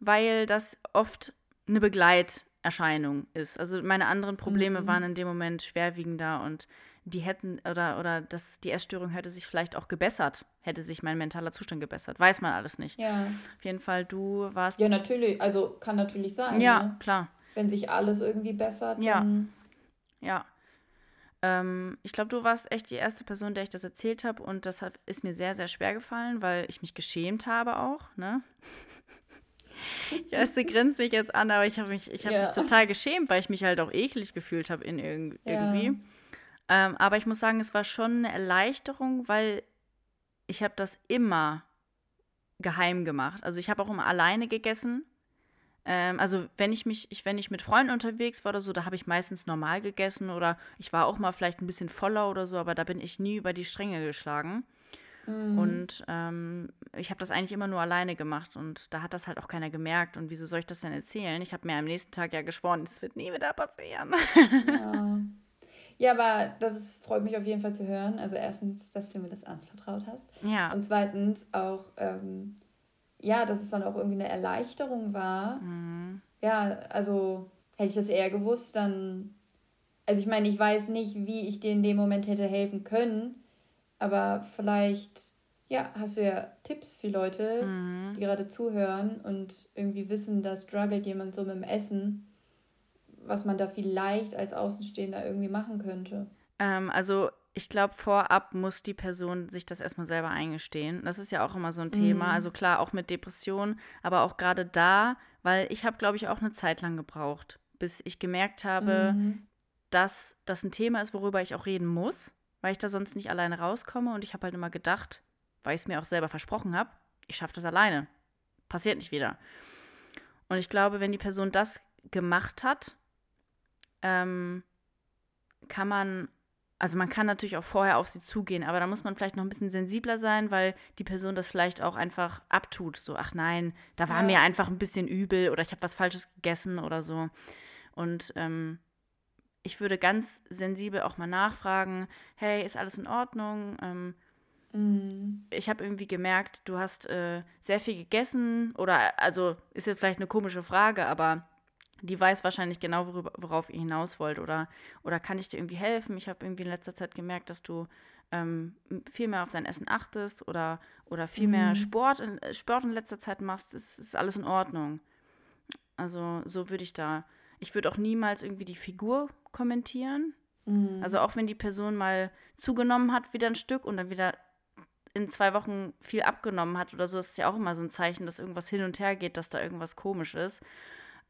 weil das oft eine Begleiterscheinung ist. Also meine anderen Probleme mhm. waren in dem Moment schwerwiegender und die hätten oder oder das die Essstörung hätte sich vielleicht auch gebessert, hätte sich mein mentaler Zustand gebessert, weiß man alles nicht. Ja. Auf jeden Fall du warst Ja, natürlich, also kann natürlich sein. Ja, ne? klar. Wenn sich alles irgendwie bessert, ja. Ja. Ähm, ich glaube, du warst echt die erste Person, der ich das erzählt habe und das hat, ist mir sehr sehr schwer gefallen, weil ich mich geschämt habe auch, ne? Ich weiß, du grinst mich jetzt an, aber ich habe mich, ich hab ja. mich total geschämt, weil ich mich halt auch eklig gefühlt habe in irg ja. irgendwie. Ähm, aber ich muss sagen, es war schon eine Erleichterung, weil ich habe das immer geheim gemacht. Also ich habe auch immer alleine gegessen. Ähm, also wenn ich mich, ich, wenn ich mit Freunden unterwegs war oder so, da habe ich meistens normal gegessen oder ich war auch mal vielleicht ein bisschen voller oder so, aber da bin ich nie über die Stränge geschlagen. Mhm. Und ähm, ich habe das eigentlich immer nur alleine gemacht und da hat das halt auch keiner gemerkt. Und wieso soll ich das denn erzählen? Ich habe mir am nächsten Tag ja geschworen, es wird nie wieder passieren. Ja. Ja, aber das freut mich auf jeden Fall zu hören. Also erstens, dass du mir das anvertraut hast. Ja. Und zweitens auch, ähm, ja, dass es dann auch irgendwie eine Erleichterung war. Mhm. Ja, also hätte ich das eher gewusst, dann. Also ich meine, ich weiß nicht, wie ich dir in dem Moment hätte helfen können, aber vielleicht, ja, hast du ja Tipps für Leute, mhm. die gerade zuhören und irgendwie wissen, da struggelt jemand so mit dem Essen was man da vielleicht als Außenstehender irgendwie machen könnte? Ähm, also ich glaube, vorab muss die Person sich das erstmal selber eingestehen. Das ist ja auch immer so ein Thema. Mhm. Also klar, auch mit Depressionen, aber auch gerade da, weil ich habe, glaube ich, auch eine Zeit lang gebraucht, bis ich gemerkt habe, mhm. dass das ein Thema ist, worüber ich auch reden muss, weil ich da sonst nicht alleine rauskomme. Und ich habe halt immer gedacht, weil ich es mir auch selber versprochen habe, ich schaffe das alleine. Passiert nicht wieder. Und ich glaube, wenn die Person das gemacht hat, ähm, kann man, also man kann natürlich auch vorher auf sie zugehen, aber da muss man vielleicht noch ein bisschen sensibler sein, weil die Person das vielleicht auch einfach abtut. So, ach nein, da war ja. mir einfach ein bisschen übel oder ich habe was Falsches gegessen oder so. Und ähm, ich würde ganz sensibel auch mal nachfragen, hey, ist alles in Ordnung? Ähm, mhm. Ich habe irgendwie gemerkt, du hast äh, sehr viel gegessen oder, also ist jetzt vielleicht eine komische Frage, aber die weiß wahrscheinlich genau, worüber, worauf ihr hinaus wollt. Oder, oder kann ich dir irgendwie helfen? Ich habe irgendwie in letzter Zeit gemerkt, dass du ähm, viel mehr auf dein Essen achtest oder, oder viel mehr mhm. Sport, in, Sport in letzter Zeit machst. Ist, ist alles in Ordnung. Also so würde ich da. Ich würde auch niemals irgendwie die Figur kommentieren. Mhm. Also auch wenn die Person mal zugenommen hat, wieder ein Stück und dann wieder in zwei Wochen viel abgenommen hat oder so, ist es ja auch immer so ein Zeichen, dass irgendwas hin und her geht, dass da irgendwas komisch ist.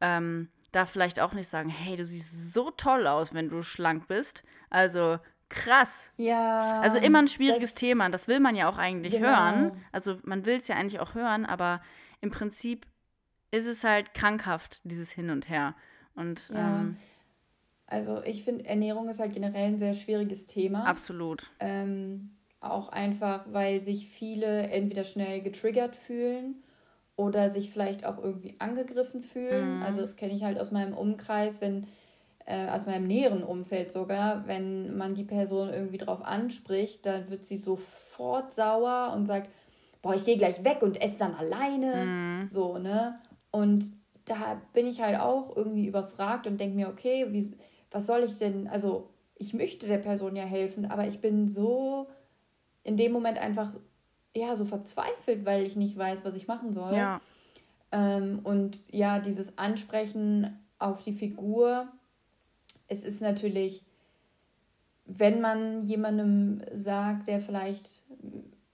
Ähm, da vielleicht auch nicht sagen, hey, du siehst so toll aus, wenn du schlank bist. Also krass. Ja. Also immer ein schwieriges das, Thema. Das will man ja auch eigentlich genau. hören. Also man will es ja eigentlich auch hören, aber im Prinzip ist es halt krankhaft, dieses Hin und Her. Und ja. ähm, also ich finde, Ernährung ist halt generell ein sehr schwieriges Thema. Absolut. Ähm, auch einfach, weil sich viele entweder schnell getriggert fühlen oder sich vielleicht auch irgendwie angegriffen fühlen. Mhm. Also das kenne ich halt aus meinem Umkreis, wenn äh, aus meinem näheren Umfeld sogar, wenn man die Person irgendwie drauf anspricht, dann wird sie sofort sauer und sagt, boah, ich gehe gleich weg und esse dann alleine. Mhm. So, ne? Und da bin ich halt auch irgendwie überfragt und denke mir, okay, wie, was soll ich denn, also ich möchte der Person ja helfen, aber ich bin so in dem Moment einfach ja, so verzweifelt, weil ich nicht weiß, was ich machen soll. Ja. Ähm, und ja, dieses Ansprechen auf die Figur, es ist natürlich, wenn man jemandem sagt, der vielleicht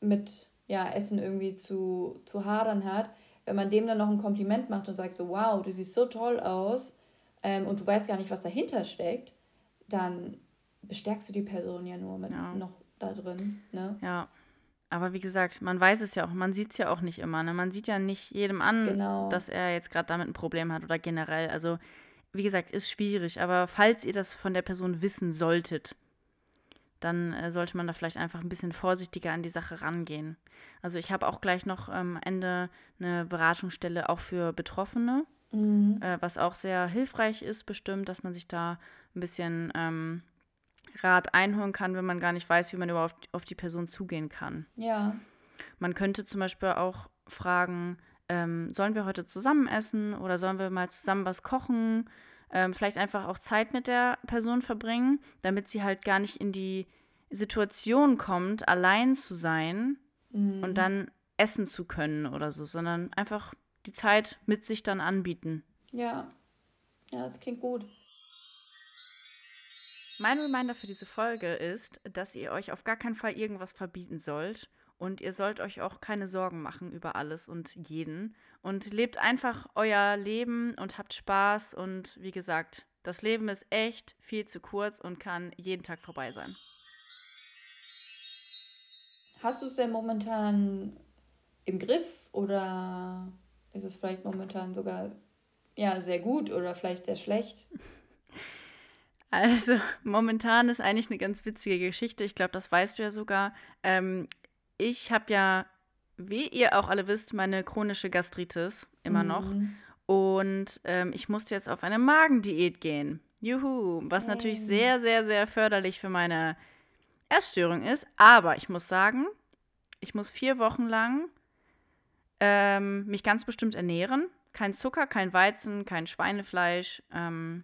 mit ja, Essen irgendwie zu, zu hadern hat, wenn man dem dann noch ein Kompliment macht und sagt so, wow, du siehst so toll aus ähm, und du weißt gar nicht, was dahinter steckt, dann bestärkst du die Person ja nur mit ja. noch da drin. Ne? Ja. Aber wie gesagt, man weiß es ja auch, man sieht es ja auch nicht immer. Ne? Man sieht ja nicht jedem an, genau. dass er jetzt gerade damit ein Problem hat oder generell. Also, wie gesagt, ist schwierig. Aber falls ihr das von der Person wissen solltet, dann äh, sollte man da vielleicht einfach ein bisschen vorsichtiger an die Sache rangehen. Also ich habe auch gleich noch am ähm, Ende eine Beratungsstelle auch für Betroffene, mhm. äh, was auch sehr hilfreich ist, bestimmt, dass man sich da ein bisschen ähm, Rat einholen kann, wenn man gar nicht weiß, wie man überhaupt auf die Person zugehen kann. Ja. Man könnte zum Beispiel auch fragen, ähm, sollen wir heute zusammen essen oder sollen wir mal zusammen was kochen? Ähm, vielleicht einfach auch Zeit mit der Person verbringen, damit sie halt gar nicht in die Situation kommt, allein zu sein mhm. und dann essen zu können oder so, sondern einfach die Zeit mit sich dann anbieten. Ja, ja, das klingt gut. Mein Reminder für diese Folge ist, dass ihr euch auf gar keinen Fall irgendwas verbieten sollt und ihr sollt euch auch keine Sorgen machen über alles und jeden und lebt einfach euer Leben und habt Spaß und wie gesagt, das Leben ist echt viel zu kurz und kann jeden Tag vorbei sein. Hast du es denn momentan im Griff oder ist es vielleicht momentan sogar ja sehr gut oder vielleicht sehr schlecht? Also, momentan ist eigentlich eine ganz witzige Geschichte. Ich glaube, das weißt du ja sogar. Ähm, ich habe ja, wie ihr auch alle wisst, meine chronische Gastritis immer mhm. noch. Und ähm, ich musste jetzt auf eine Magendiät gehen. Juhu, was okay. natürlich sehr, sehr, sehr förderlich für meine Essstörung ist. Aber ich muss sagen, ich muss vier Wochen lang ähm, mich ganz bestimmt ernähren. Kein Zucker, kein Weizen, kein Schweinefleisch, ähm,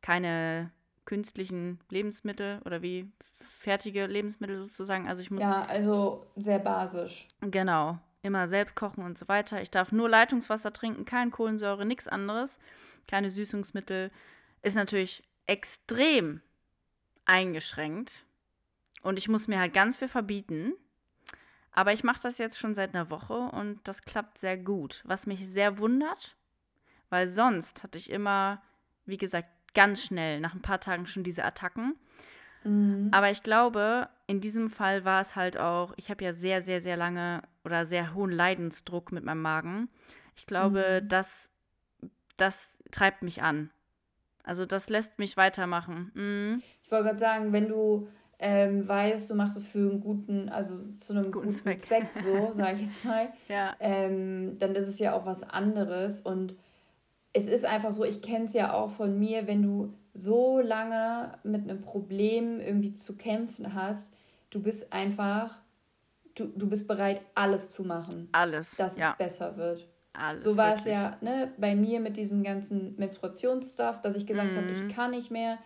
keine künstlichen Lebensmittel oder wie fertige Lebensmittel sozusagen. Also ich muss. Ja, also sehr basisch. Genau. Immer selbst kochen und so weiter. Ich darf nur Leitungswasser trinken, kein Kohlensäure, nichts anderes. Keine Süßungsmittel. Ist natürlich extrem eingeschränkt. Und ich muss mir halt ganz viel verbieten. Aber ich mache das jetzt schon seit einer Woche und das klappt sehr gut. Was mich sehr wundert, weil sonst hatte ich immer, wie gesagt, ganz schnell nach ein paar Tagen schon diese Attacken. Mhm. Aber ich glaube, in diesem Fall war es halt auch, ich habe ja sehr, sehr, sehr lange oder sehr hohen Leidensdruck mit meinem Magen. Ich glaube, mhm. das, das treibt mich an. Also das lässt mich weitermachen. Mhm. Ich wollte gerade sagen, wenn du ähm, weißt, du machst es für einen guten, also zu einem guten, guten Zweck. Zweck, so sage ich jetzt mal, ja. ähm, dann ist es ja auch was anderes. Und es ist einfach so, ich kenne es ja auch von mir, wenn du so lange mit einem Problem irgendwie zu kämpfen hast, du bist einfach, du, du bist bereit, alles zu machen. Alles. Dass ja. es besser wird. Alles, so war wirklich. es ja ne, bei mir mit diesem ganzen Menstruationsstuff, dass ich gesagt mhm. habe, ich kann nicht mehr.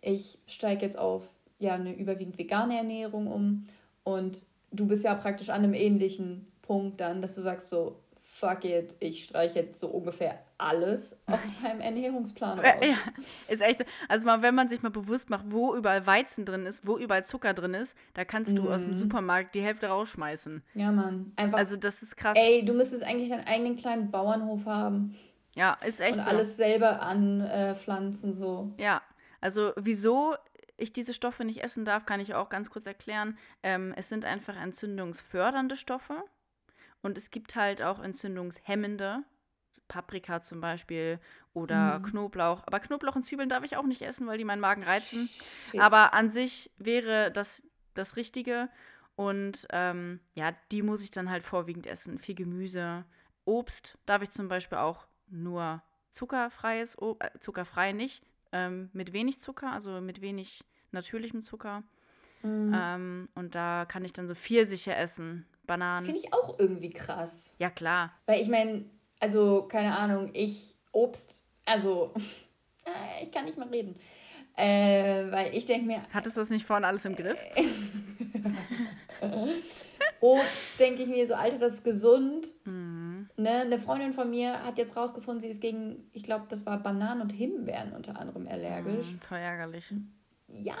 Ich steige jetzt auf ja eine überwiegend vegane Ernährung um. Und du bist ja praktisch an einem ähnlichen Punkt dann, dass du sagst so, fuck it, ich streiche jetzt so ungefähr alles aus meinem Ernährungsplan raus. Ja, ist echt. Also mal, wenn man sich mal bewusst macht, wo überall Weizen drin ist, wo überall Zucker drin ist, da kannst du mhm. aus dem mhm. Supermarkt die Hälfte rausschmeißen. Ja, Mann. Einfach. Also das ist krass. Ey, du müsstest eigentlich deinen eigenen kleinen Bauernhof haben. Ja, ist echt Und so. alles selber anpflanzen, äh, so. Ja. Also wieso ich diese Stoffe nicht essen darf, kann ich auch ganz kurz erklären. Ähm, es sind einfach entzündungsfördernde Stoffe und es gibt halt auch entzündungshemmende, Paprika zum Beispiel oder mhm. Knoblauch. Aber Knoblauch und Zwiebeln darf ich auch nicht essen, weil die meinen Magen reizen. Shit. Aber an sich wäre das das Richtige. Und ähm, ja, die muss ich dann halt vorwiegend essen. Viel Gemüse. Obst darf ich zum Beispiel auch nur zuckerfreies, Ob äh, zuckerfrei nicht, ähm, mit wenig Zucker, also mit wenig natürlichem Zucker. Mhm. Ähm, und da kann ich dann so Pfirsiche essen, Bananen. Finde ich auch irgendwie krass. Ja, klar. Weil ich meine, also keine Ahnung, ich Obst, also äh, ich kann nicht mehr reden. Äh, weil ich denke mir. Hattest du das nicht vorhin alles im Griff? Obst denke ich mir so, Alter, das ist gesund. Mhm. Ne? Eine Freundin von mir hat jetzt rausgefunden, sie ist gegen, ich glaube, das war Bananen und Himbeeren unter anderem allergisch. Mhm, voll ärgerlich. Ja,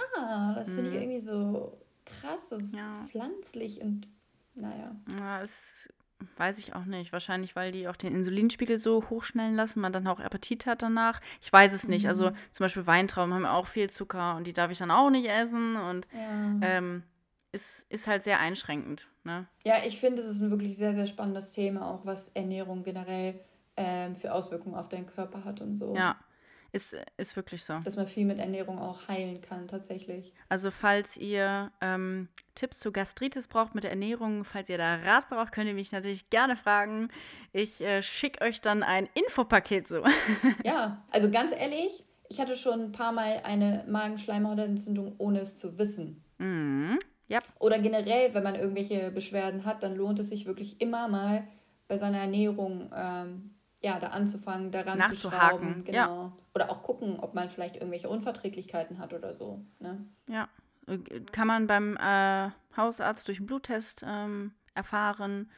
das finde ich mhm. irgendwie so krass. Das ist ja. pflanzlich und naja. Ja, es weiß ich auch nicht. Wahrscheinlich, weil die auch den Insulinspiegel so hochschnellen lassen, man dann auch Appetit hat danach. Ich weiß es nicht. Also mhm. zum Beispiel Weintrauben haben auch viel Zucker und die darf ich dann auch nicht essen. Und ja. ähm, ist, ist halt sehr einschränkend. Ne? Ja, ich finde, es ist ein wirklich sehr, sehr spannendes Thema, auch was Ernährung generell ähm, für Auswirkungen auf deinen Körper hat und so. Ja, ist, ist wirklich so. Dass man viel mit Ernährung auch heilen kann, tatsächlich. Also, falls ihr ähm, Tipps zu Gastritis braucht mit der Ernährung, falls ihr da Rat braucht, könnt ihr mich natürlich gerne fragen. Ich äh, schicke euch dann ein Infopaket so. ja, also ganz ehrlich, ich hatte schon ein paar Mal eine Magenschleimhautentzündung, ohne es zu wissen. Mhm. Ja. Oder generell, wenn man irgendwelche Beschwerden hat, dann lohnt es sich wirklich immer mal bei seiner Ernährung ähm, ja, da anzufangen, daran zu schrauben. Genau. Ja. Oder auch gucken, ob man vielleicht irgendwelche Unverträglichkeiten hat oder so. Ne? Ja. Kann man beim äh, Hausarzt durch einen Bluttest ähm, erfahren.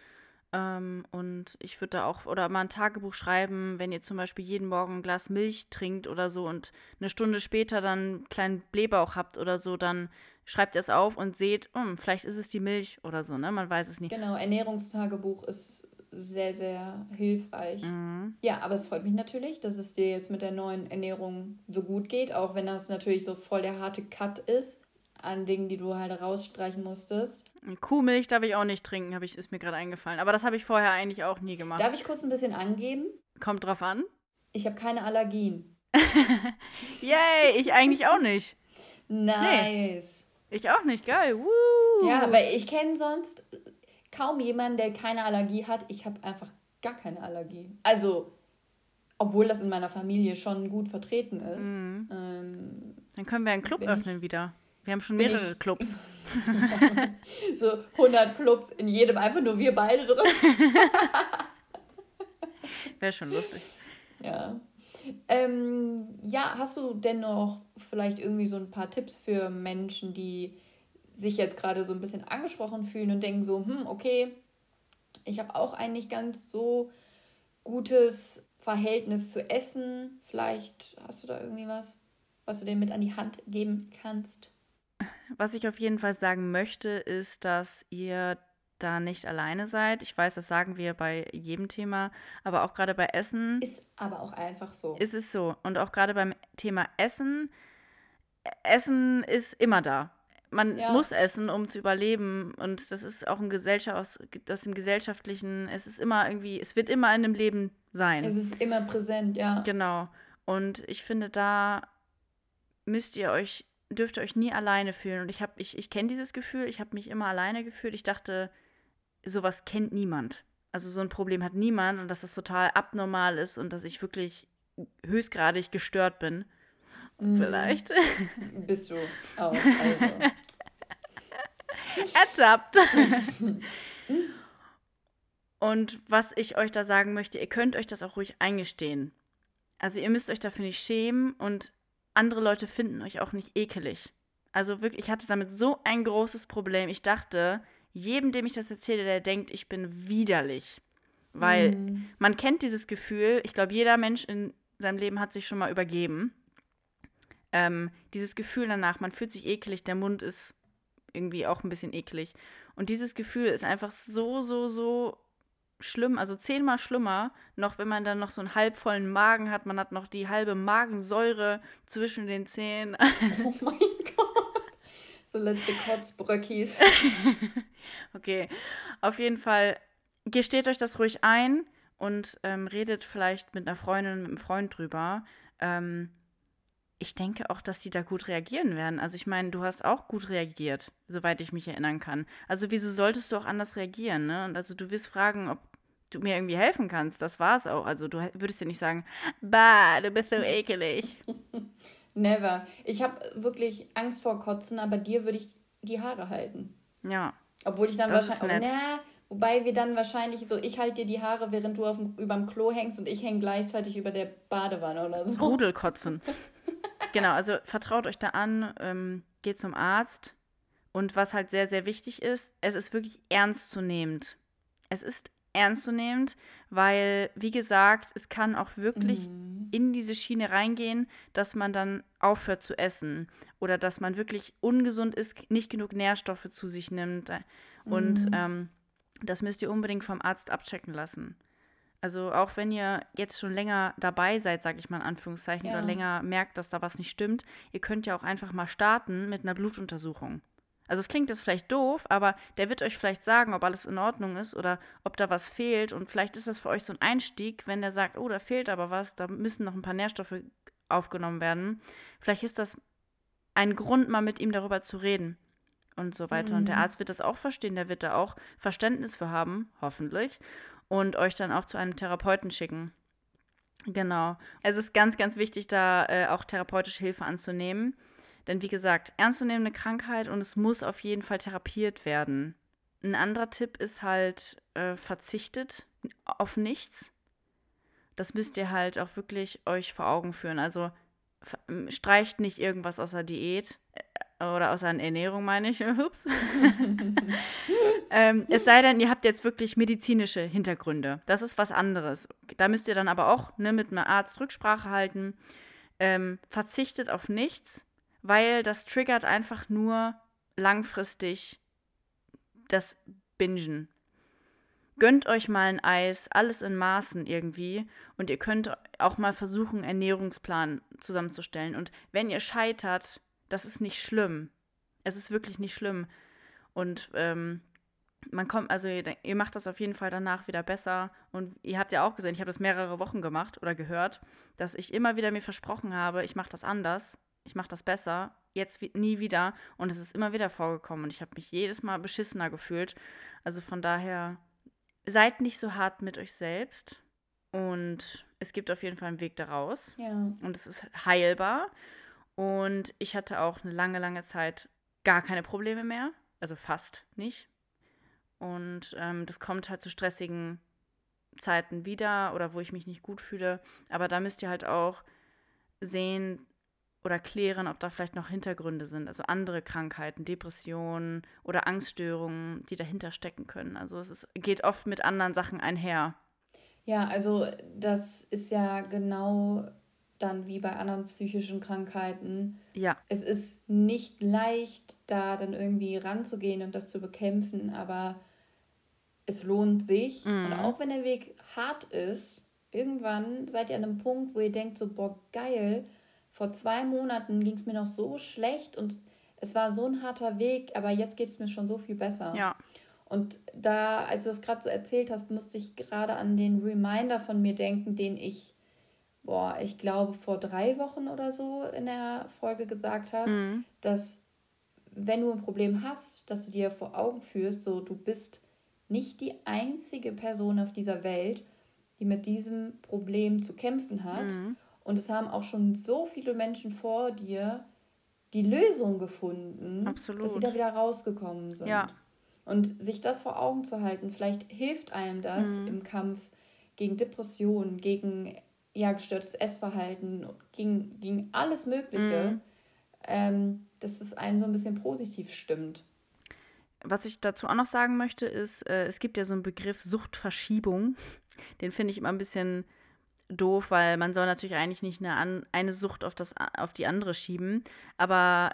Ähm, und ich würde da auch, oder mal ein Tagebuch schreiben, wenn ihr zum Beispiel jeden Morgen ein Glas Milch trinkt oder so und eine Stunde später dann einen kleinen Blähbauch habt oder so, dann schreibt ihr es auf und seht, oh, vielleicht ist es die Milch oder so, ne? Man weiß es nicht. Genau, Ernährungstagebuch ist sehr, sehr hilfreich. Mhm. Ja, aber es freut mich natürlich, dass es dir jetzt mit der neuen Ernährung so gut geht, auch wenn das natürlich so voll der harte Cut ist an Dingen, die du halt rausstreichen musstest. Kuhmilch darf ich auch nicht trinken, ich, ist mir gerade eingefallen. Aber das habe ich vorher eigentlich auch nie gemacht. Darf ich kurz ein bisschen angeben? Kommt drauf an. Ich habe keine Allergien. Yay, ich eigentlich auch nicht. Nice. Nee, ich auch nicht, geil. Woo. Ja, weil ich kenne sonst kaum jemanden, der keine Allergie hat. Ich habe einfach gar keine Allergie. Also obwohl das in meiner Familie schon gut vertreten ist. Mhm. Ähm, Dann können wir einen Club öffnen ich, wieder. Wir haben schon mehrere ich, Clubs. so 100 Clubs, in jedem einfach nur wir beide drin. Wäre schon lustig. Ja. Ähm, ja, hast du denn noch vielleicht irgendwie so ein paar Tipps für Menschen, die sich jetzt gerade so ein bisschen angesprochen fühlen und denken so, hm, okay, ich habe auch eigentlich ganz so gutes Verhältnis zu Essen. Vielleicht hast du da irgendwie was, was du denen mit an die Hand geben kannst. Was ich auf jeden Fall sagen möchte, ist, dass ihr da nicht alleine seid. Ich weiß, das sagen wir bei jedem Thema, aber auch gerade bei Essen. Ist aber auch einfach so. Ist es so. Und auch gerade beim Thema Essen. Essen ist immer da man ja. muss essen, um zu überleben. Und das ist auch ein Gesellschaft aus, aus dem Gesellschaftlichen. Es ist immer irgendwie, es wird immer in dem Leben sein. Es ist immer präsent, ja. Genau. Und ich finde, da müsst ihr euch, dürft ihr euch nie alleine fühlen. Und ich habe, ich, ich kenne dieses Gefühl, ich habe mich immer alleine gefühlt. Ich dachte, sowas kennt niemand. Also so ein Problem hat niemand und dass das total abnormal ist und dass ich wirklich höchstgradig gestört bin. Mhm. Vielleicht. Bist du auch. Also. Ertappt. Und was ich euch da sagen möchte, ihr könnt euch das auch ruhig eingestehen. Also ihr müsst euch dafür nicht schämen und andere Leute finden euch auch nicht ekelig. Also wirklich, ich hatte damit so ein großes Problem. Ich dachte, jedem, dem ich das erzähle, der denkt, ich bin widerlich. Weil mm. man kennt dieses Gefühl, ich glaube, jeder Mensch in seinem Leben hat sich schon mal übergeben. Ähm, dieses Gefühl danach, man fühlt sich eklig, der Mund ist irgendwie auch ein bisschen eklig. Und dieses Gefühl ist einfach so, so, so schlimm, also zehnmal schlimmer, noch wenn man dann noch so einen halbvollen Magen hat, man hat noch die halbe Magensäure zwischen den Zähnen. Oh mein Gott. So letzte Kotzbröckis. okay, auf jeden Fall gesteht euch das ruhig ein und ähm, redet vielleicht mit einer Freundin, mit einem Freund drüber. Ähm, ich denke auch, dass die da gut reagieren werden. Also ich meine, du hast auch gut reagiert, soweit ich mich erinnern kann. Also wieso solltest du auch anders reagieren, ne? Und also du wirst fragen, ob du mir irgendwie helfen kannst. Das war es auch. Also du würdest ja nicht sagen, bah, du bist so ekelig. Never. Ich habe wirklich Angst vor Kotzen, aber dir würde ich die Haare halten. Ja. Obwohl ich dann wahrscheinlich. Oh, na, wobei wir dann wahrscheinlich so, ich halte dir die Haare, während du auf, überm Klo hängst und ich hänge gleichzeitig über der Badewanne oder so. Rudelkotzen. genau, also vertraut euch da an, ähm, geht zum Arzt. Und was halt sehr, sehr wichtig ist, es ist wirklich ernstzunehmend. Es ist ernstzunehmend, weil, wie gesagt, es kann auch wirklich mhm. in diese Schiene reingehen, dass man dann aufhört zu essen oder dass man wirklich ungesund ist, nicht genug Nährstoffe zu sich nimmt. Und mhm. ähm, das müsst ihr unbedingt vom Arzt abchecken lassen. Also auch wenn ihr jetzt schon länger dabei seid, sage ich mal in Anführungszeichen, ja. oder länger merkt, dass da was nicht stimmt, ihr könnt ja auch einfach mal starten mit einer Blutuntersuchung. Also es klingt jetzt vielleicht doof, aber der wird euch vielleicht sagen, ob alles in Ordnung ist oder ob da was fehlt. Und vielleicht ist das für euch so ein Einstieg, wenn der sagt, oh, da fehlt aber was, da müssen noch ein paar Nährstoffe aufgenommen werden. Vielleicht ist das ein Grund, mal mit ihm darüber zu reden und so weiter. Mhm. Und der mhm. Arzt wird das auch verstehen, der wird da auch Verständnis für haben, hoffentlich und euch dann auch zu einem Therapeuten schicken. Genau. Es ist ganz, ganz wichtig, da äh, auch therapeutische Hilfe anzunehmen. Denn wie gesagt, ernstzunehmende Krankheit und es muss auf jeden Fall therapiert werden. Ein anderer Tipp ist halt, äh, verzichtet auf nichts. Das müsst ihr halt auch wirklich euch vor Augen führen. Also streicht nicht irgendwas aus der Diät oder aus der Ernährung, meine ich. Ups. ähm, es sei denn, ihr habt jetzt wirklich medizinische Hintergründe. Das ist was anderes. Da müsst ihr dann aber auch ne, mit einem Arzt Rücksprache halten. Ähm, verzichtet auf nichts, weil das triggert einfach nur langfristig das Bingen. Gönnt euch mal ein Eis, alles in Maßen irgendwie. Und ihr könnt auch mal versuchen, Ernährungsplan zusammenzustellen. Und wenn ihr scheitert, das ist nicht schlimm. Es ist wirklich nicht schlimm. Und ähm, man kommt, also ihr, ihr, macht das auf jeden Fall danach wieder besser. Und ihr habt ja auch gesehen, ich habe das mehrere Wochen gemacht oder gehört, dass ich immer wieder mir versprochen habe, ich mache das anders, ich mache das besser, jetzt nie wieder. Und es ist immer wieder vorgekommen und ich habe mich jedes Mal beschissener gefühlt. Also von daher, seid nicht so hart mit euch selbst und es gibt auf jeden Fall einen Weg daraus. Ja. Und es ist heilbar. Und ich hatte auch eine lange, lange Zeit gar keine Probleme mehr. Also fast nicht. Und ähm, das kommt halt zu stressigen Zeiten wieder oder wo ich mich nicht gut fühle. Aber da müsst ihr halt auch sehen oder klären, ob da vielleicht noch Hintergründe sind. Also andere Krankheiten, Depressionen oder Angststörungen, die dahinter stecken können. Also es ist, geht oft mit anderen Sachen einher. Ja, also das ist ja genau dann wie bei anderen psychischen Krankheiten. Ja. Es ist nicht leicht, da dann irgendwie ranzugehen und das zu bekämpfen, aber es lohnt sich. Mhm. Und auch wenn der Weg hart ist, irgendwann seid ihr an einem Punkt, wo ihr denkt, so, boah, geil, vor zwei Monaten ging es mir noch so schlecht und es war so ein harter Weg, aber jetzt geht es mir schon so viel besser. Ja. Und da, als du es gerade so erzählt hast, musste ich gerade an den Reminder von mir denken, den ich, boah, ich glaube, vor drei Wochen oder so in der Folge gesagt habe, mhm. dass wenn du ein Problem hast, dass du dir vor Augen führst, so du bist nicht die einzige Person auf dieser Welt, die mit diesem Problem zu kämpfen hat. Mhm. Und es haben auch schon so viele Menschen vor dir die Lösung gefunden, Absolut. dass sie da wieder rausgekommen sind. Ja. Und sich das vor Augen zu halten, vielleicht hilft einem das mhm. im Kampf gegen Depressionen, gegen ja, gestörtes Essverhalten, gegen, gegen alles Mögliche, mhm. ähm, dass es einen so ein bisschen positiv stimmt. Was ich dazu auch noch sagen möchte, ist, äh, es gibt ja so einen Begriff Suchtverschiebung. Den finde ich immer ein bisschen doof, weil man soll natürlich eigentlich nicht eine, an, eine Sucht auf, das, auf die andere schieben. Aber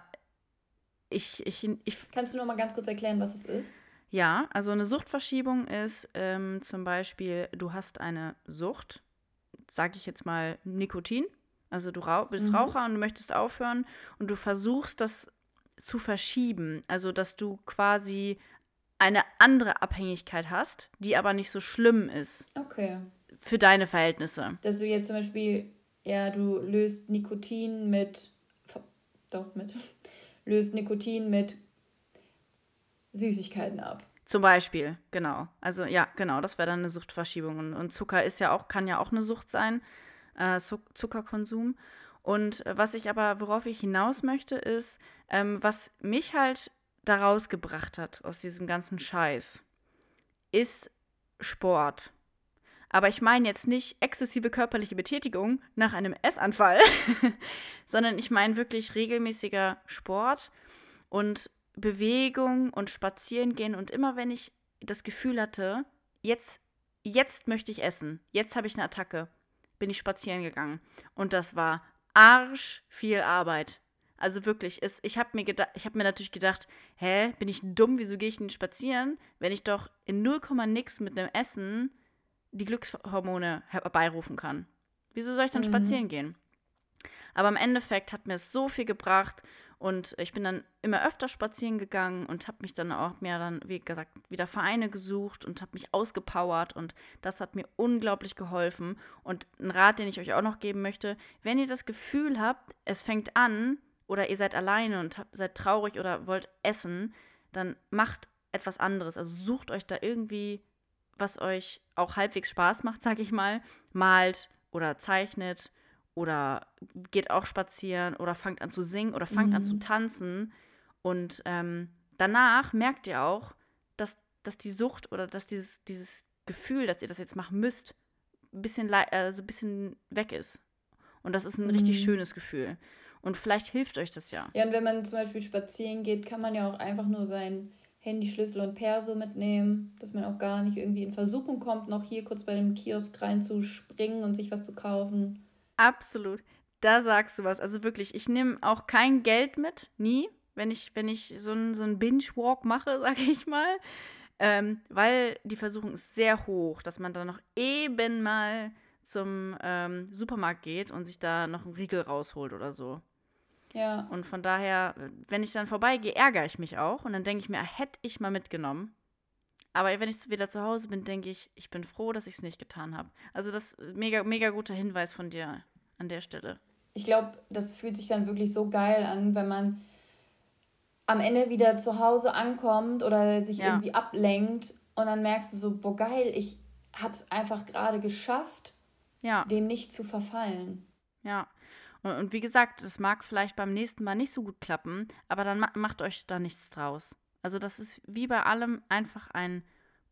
ich, ich, ich. Kannst du noch mal ganz kurz erklären, was es ist? Ja, also eine Suchtverschiebung ist ähm, zum Beispiel, du hast eine Sucht, sage ich jetzt mal Nikotin. Also du rauch, bist mhm. Raucher und du möchtest aufhören und du versuchst das zu verschieben. Also, dass du quasi eine andere Abhängigkeit hast, die aber nicht so schlimm ist. Okay. Für deine Verhältnisse. Dass du jetzt zum Beispiel, ja, du löst Nikotin mit, doch mit, löst Nikotin mit Süßigkeiten ab. Zum Beispiel, genau. Also ja, genau, das wäre dann eine Suchtverschiebung. Und, und, Zucker ist ja auch, kann ja auch eine Sucht sein, äh, Zuckerkonsum. Und äh, was ich aber, worauf ich hinaus möchte, ist, ähm, was mich halt daraus gebracht hat aus diesem ganzen Scheiß, ist Sport. Aber ich meine jetzt nicht exzessive körperliche Betätigung nach einem Essanfall, sondern ich meine wirklich regelmäßiger Sport und Bewegung und Spazieren gehen. Und immer wenn ich das Gefühl hatte, jetzt, jetzt möchte ich essen, jetzt habe ich eine Attacke, bin ich spazieren gegangen. Und das war arsch viel Arbeit. Also wirklich, es, ich habe mir, hab mir natürlich gedacht, hä, bin ich dumm, wieso gehe ich denn spazieren, wenn ich doch in 0, nix mit einem Essen die Glückshormone herbeirufen kann. Wieso soll ich dann mhm. spazieren gehen? Aber im Endeffekt hat mir es so viel gebracht und ich bin dann immer öfter spazieren gegangen und habe mich dann auch mehr dann, wie gesagt, wieder Vereine gesucht und habe mich ausgepowert und das hat mir unglaublich geholfen. Und ein Rat, den ich euch auch noch geben möchte, wenn ihr das Gefühl habt, es fängt an oder ihr seid alleine und seid traurig oder wollt essen, dann macht etwas anderes. Also sucht euch da irgendwie, was euch auch halbwegs Spaß macht, sag ich mal, malt oder zeichnet oder geht auch spazieren oder fangt an zu singen oder fangt mhm. an zu mhm. tanzen. Und ähm, danach merkt ihr auch, dass, dass die Sucht oder dass dieses, dieses Gefühl, dass ihr das jetzt machen müsst, ein bisschen, also ein bisschen weg ist. Und das ist ein mhm. richtig schönes Gefühl. Und vielleicht hilft euch das ja. Ja, und wenn man zum Beispiel spazieren geht, kann man ja auch einfach nur sein Handy, Schlüssel und Perso mitnehmen, dass man auch gar nicht irgendwie in Versuchung kommt, noch hier kurz bei dem Kiosk reinzuspringen und sich was zu kaufen. Absolut. Da sagst du was. Also wirklich, ich nehme auch kein Geld mit, nie, wenn ich, wenn ich so einen so Binge-Walk mache, sage ich mal. Ähm, weil die Versuchung ist sehr hoch, dass man dann noch eben mal zum ähm, Supermarkt geht und sich da noch einen Riegel rausholt oder so. Ja. Und von daher, wenn ich dann vorbeigehe, ärgere ich mich auch und dann denke ich mir, hätte ich mal mitgenommen. Aber wenn ich wieder zu Hause bin, denke ich, ich bin froh, dass ich es nicht getan habe. Also das ist mega, mega guter Hinweis von dir an der Stelle. Ich glaube, das fühlt sich dann wirklich so geil an, wenn man am Ende wieder zu Hause ankommt oder sich ja. irgendwie ablenkt und dann merkst du so, boah geil, ich habe es einfach gerade geschafft, Ja. dem nicht zu verfallen. Ja. Und, und wie gesagt, es mag vielleicht beim nächsten Mal nicht so gut klappen, aber dann ma macht euch da nichts draus. Also das ist wie bei allem einfach ein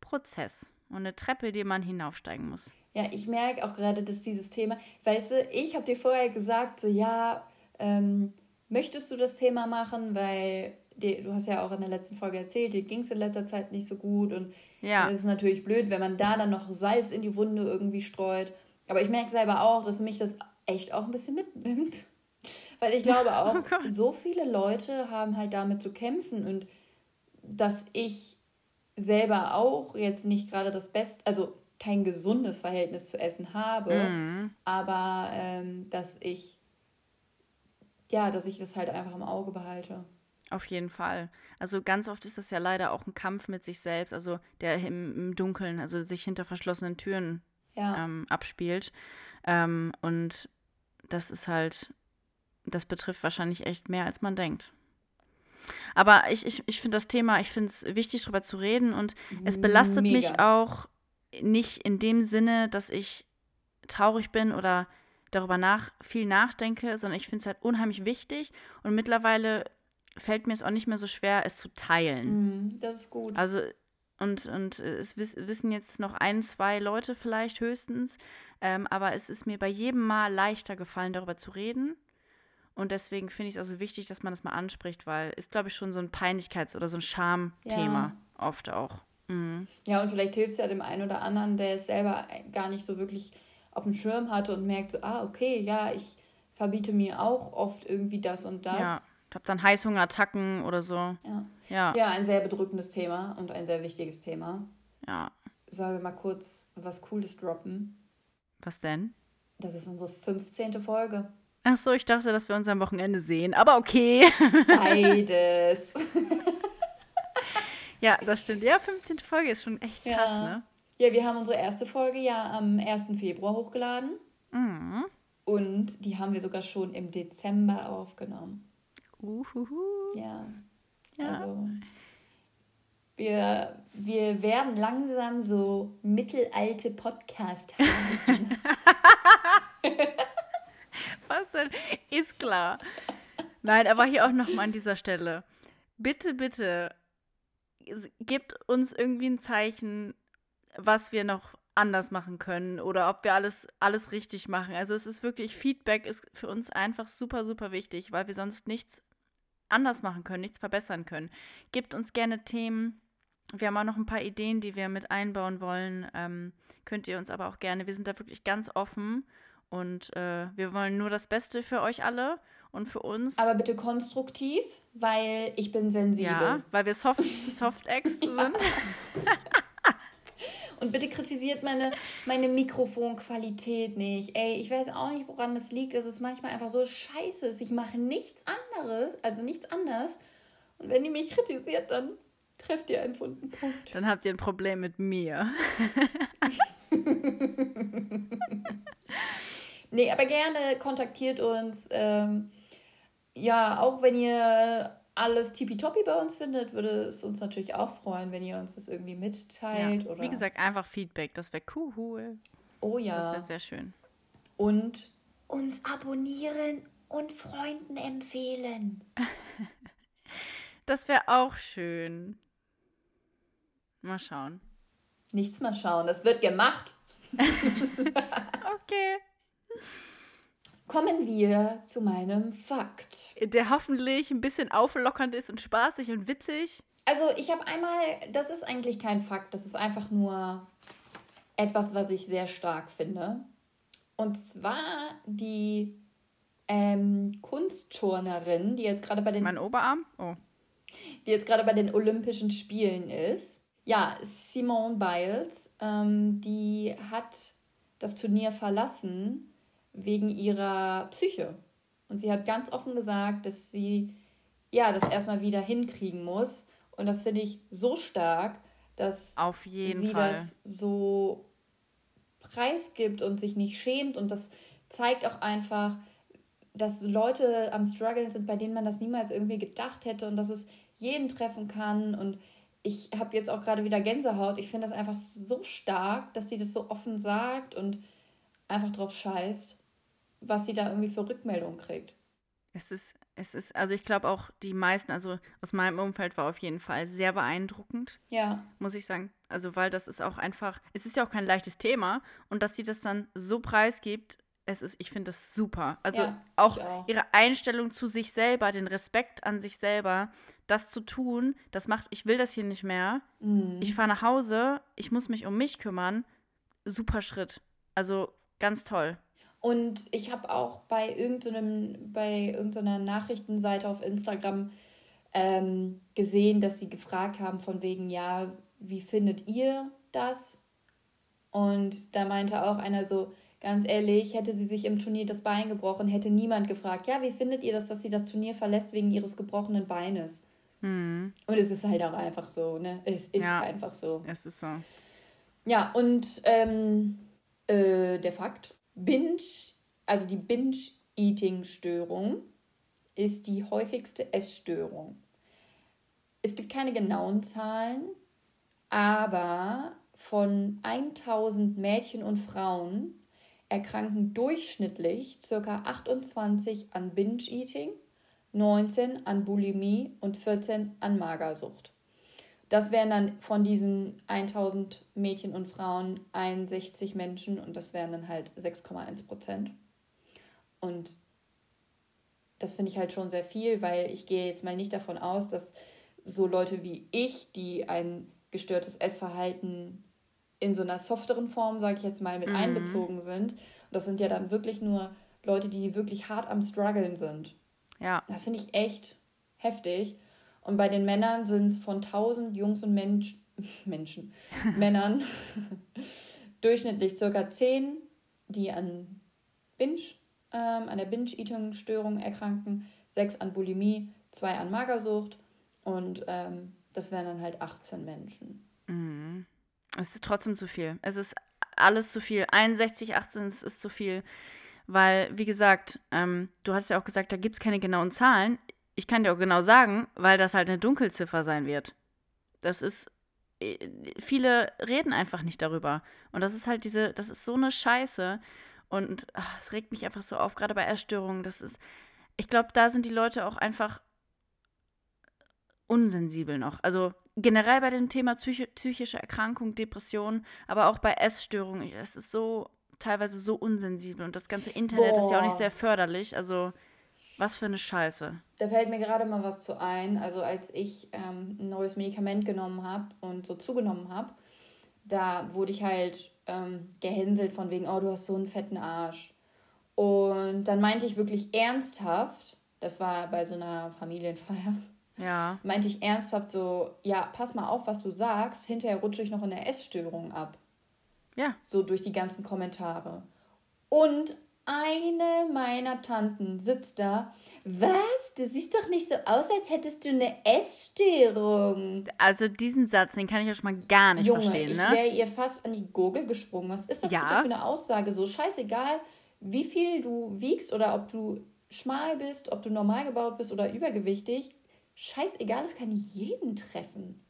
Prozess und eine Treppe, die man hinaufsteigen muss. Ja, ich merke auch gerade, dass dieses Thema, weißt du, ich habe dir vorher gesagt, so ja, ähm, möchtest du das Thema machen, weil die, du hast ja auch in der letzten Folge erzählt, dir ging es in letzter Zeit nicht so gut und Ja. es ist natürlich blöd, wenn man da dann noch Salz in die Wunde irgendwie streut. Aber ich merke selber auch, dass mich das echt auch ein bisschen mitnimmt. Weil ich glaube auch, Oh so viele Leute haben halt damit zu kämpfen und dass ich selber auch jetzt nicht gerade das Beste, also kein gesundes Verhältnis zu Essen habe, Mhm. aber ähm, dass ich, ja, dass ich das halt einfach im Auge behalte. Auf jeden Fall. Also ganz oft ist das ja leider auch ein Kampf mit sich selbst, also der im, im Dunkeln, also sich hinter verschlossenen Türen Ja, ähm, abspielt. Ähm, und das ist halt, das betrifft wahrscheinlich echt mehr, als man denkt. Aber ich, ich, ich finde das Thema, ich finde es wichtig, darüber zu reden und es belastet mich Mega. auch nicht in dem Sinne, dass ich traurig bin oder darüber nach, viel nachdenke, sondern ich finde es halt unheimlich wichtig und mittlerweile fällt mir es auch nicht mehr so schwer, es zu teilen. Mhm, das ist gut. Also, und, und äh, es wiss, wissen jetzt noch ein, zwei Leute vielleicht höchstens, ähm, aber es ist mir bei jedem Mal leichter gefallen, darüber zu reden. Und deswegen finde ich es auch so wichtig, dass man das mal anspricht, weil ist, glaube ich, schon so ein Peinlichkeits- oder so ein Schamthema oft auch. Mhm. Ja, und vielleicht hilft es ja dem einen oder anderen, der es selber gar nicht so wirklich auf dem Schirm hatte und merkt so, ah, okay, ja, ich verbiete mir auch oft irgendwie das und das. Ja, ich habe dann Heißhungerattacken oder so. Ja. Ja, ja, ein sehr bedrückendes Thema und ein sehr wichtiges Thema. ja. Sollen wir mal kurz was Cooles droppen? Was denn? Das ist unsere 15. Folge. Ach so, ich dachte, dass wir uns am Wochenende sehen, aber okay. Beides. ja, das stimmt. Ja, 15. Folge ist schon echt krass, Ja. ne? Ja, wir haben unsere erste Folge ja am 1. Februar hochgeladen. Mhm. Und die haben wir sogar schon im Dezember aufgenommen. Uhuhu. Ja. Ja. Also wir, wir werden langsam so mittelalte Podcast haben. Was denn? Ist klar. Nein, aber hier auch nochmal an dieser Stelle. Bitte, bitte, gebt uns irgendwie ein Zeichen, was wir noch anders machen können oder ob wir alles, alles richtig machen. Also es ist wirklich, Feedback ist für uns einfach super, super wichtig, weil wir sonst nichts anders machen können, nichts verbessern können. Gebt uns gerne Themen. Wir haben auch noch ein paar Ideen, die wir mit einbauen wollen. Ähm, könnt ihr uns aber auch gerne. Wir sind da wirklich ganz offen und äh, wir wollen nur das Beste für euch alle und für uns. Aber bitte konstruktiv, weil ich bin sensibel. ja, weil wir Soft, Soft-Ex sind. Und bitte kritisiert meine, meine Mikrofonqualität nicht. Ey, ich weiß auch nicht, woran das liegt, es manchmal einfach so scheiße ist. Ich mache nichts anderes, also nichts anders. Und wenn ihr mich kritisiert, dann trefft ihr einen wunden Punkt. Dann habt ihr ein Problem mit mir. Nee, aber gerne kontaktiert uns. Ähm, ja, auch wenn ihr alles tippitoppi bei uns findet, würde es uns natürlich auch freuen, wenn ihr uns das irgendwie mitteilt. Ja. Oder Wie gesagt, einfach Feedback. Das wäre cool. oh Das ja. wäre sehr schön. Und uns abonnieren und Freunden empfehlen. Das wäre auch schön. Mal schauen. Nichts mal schauen, das wird gemacht. Okay. Kommen wir zu meinem Fakt. Der hoffentlich ein bisschen auflockernd ist und spaßig und witzig. Also ich habe einmal, das ist eigentlich kein Fakt, das ist einfach nur etwas, was ich sehr stark finde. Und zwar die ähm, Kunstturnerin, die jetzt gerade bei den Mein Oberarm? Oh. die jetzt gerade bei den Olympischen Spielen ist. Ja, Simone Biles, ähm, die hat das Turnier verlassen wegen ihrer Psyche. Und sie hat ganz offen gesagt, dass sie ja das erstmal wieder hinkriegen muss. Und das finde ich so stark, dass sie Fall. das so preisgibt und sich nicht schämt. Und das zeigt auch einfach, dass Leute am Struggeln sind, bei denen man das niemals irgendwie gedacht hätte und dass es jeden treffen kann. Und ich habe jetzt auch gerade wieder Gänsehaut. Ich finde das einfach so stark, dass sie das so offen sagt. Und einfach drauf scheißt, was sie da irgendwie für Rückmeldungen kriegt. Es ist, es ist, also ich glaube auch die meisten, also aus meinem Umfeld war auf jeden Fall sehr beeindruckend. Ja. Muss ich sagen. Also, weil das ist auch einfach, es ist ja auch kein leichtes Thema und dass sie das dann so preisgibt, es ist, ich finde das super. Also ja, auch, auch, ihre Einstellung zu sich selber, den Respekt an sich selber, das zu tun, das macht, ich will das hier nicht mehr. Mhm. Ich fahre nach Hause, ich muss mich um mich kümmern. Super Schritt. Also ganz toll. Und ich habe auch bei irgendeinem, bei irgendeiner Nachrichtenseite auf Instagram ähm, gesehen, dass sie gefragt haben von wegen, ja, wie findet ihr das? Und da meinte auch einer so, ganz ehrlich, hätte sie sich im Turnier das Bein gebrochen, hätte niemand gefragt, ja, wie findet ihr das, dass sie das Turnier verlässt wegen ihres gebrochenen Beines? Mhm. Und es ist halt auch einfach so, ne? Es ist ja, einfach so. Es ist so. Ja, und ähm, äh, der Fakt, Binge, also die Binge-Eating-Störung ist die häufigste Essstörung. Es gibt keine genauen Zahlen, aber von 1000 Mädchen und Frauen erkranken durchschnittlich ca. 28 an Binge-Eating, 19 an Bulimie und 14 an Magersucht. Das wären dann von diesen 1000 Mädchen und Frauen 61 Menschen und das wären dann halt 6,1 Prozent. Und das finde ich halt schon sehr viel, weil ich gehe jetzt mal nicht davon aus, dass so Leute wie ich, die ein gestörtes Essverhalten in so einer softeren Form, sage ich jetzt mal, mit mhm. einbezogen sind. Und das sind ja dann wirklich nur Leute, die wirklich hart am struggeln sind. Ja. Das finde ich echt heftig. Und bei den Männern sind es von 1000 Jungs und Mensch, Menschen, Männern durchschnittlich circa 10, die an Binge, ähm, an der Binge-Eating-Störung erkranken, 6 an Bulimie, 2 an Magersucht und ähm, das wären dann halt 18 Menschen. Mhm. Es ist trotzdem zu viel. Es ist alles zu viel. 61, 18 ist, ist zu viel. Weil, wie gesagt, ähm, du hast ja auch gesagt, da gibt es keine genauen Zahlen ich kann dir auch genau sagen, weil das halt eine Dunkelziffer sein wird. Das ist, äh, viele reden einfach nicht darüber. Und das ist halt diese, das ist so eine Scheiße. Und es regt mich einfach so auf, gerade bei Erstörungen. Das ist, ich glaube, da sind die Leute auch einfach unsensibel noch. Also generell bei dem Thema psych psychische Erkrankung, Depression, aber auch bei Essstörungen. Es ist so teilweise so unsensibel und das ganze Internet Boah. ist ja auch nicht sehr förderlich. Also was für eine Scheiße. Da fällt mir gerade mal was zu ein. Also als ich ähm, ein neues Medikament genommen habe und so zugenommen habe, da wurde ich halt ähm, gehänselt von wegen, oh, du hast so einen fetten Arsch. Und dann meinte ich wirklich ernsthaft, das war bei so einer Familienfeier, ja. meinte ich ernsthaft so, ja, pass mal auf, was du sagst, hinterher rutsche ich noch in der Essstörung ab. Ja. So durch die ganzen Kommentare. Und eine meiner Tanten sitzt da. Was? Du siehst doch nicht so aus, als hättest du eine Essstörung. Also diesen Satz, den kann ich ja schon mal gar nicht Junge, verstehen, ne? Ich wäre ihr fast an die Gurgel gesprungen. Was ist das ja. bitte für eine Aussage? So scheißegal, wie viel du wiegst oder ob du schmal bist, ob du normal gebaut bist oder übergewichtig. Scheißegal, es kann jeden treffen.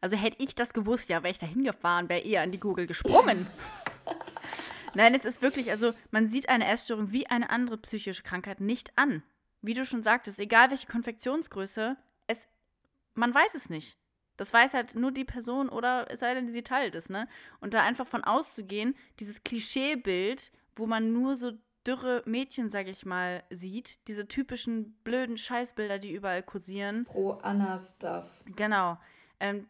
Also hätte ich das gewusst, ja, wäre ich da hingefahren, wäre eher an die Gurgel gesprungen. Nein, es ist wirklich, also man sieht eine Essstörung wie eine andere psychische Krankheit nicht an. Wie du schon sagtest, egal welche Konfektionsgröße, es, man weiß es nicht. Das weiß halt nur die Person oder es sei denn, sie teilt es, ne? Und da einfach von auszugehen, dieses Klischeebild, wo man nur so dürre Mädchen, sag ich mal, sieht, diese typischen blöden Scheißbilder, die überall kursieren. Pro Anna-Stuff. Genau. Ähm,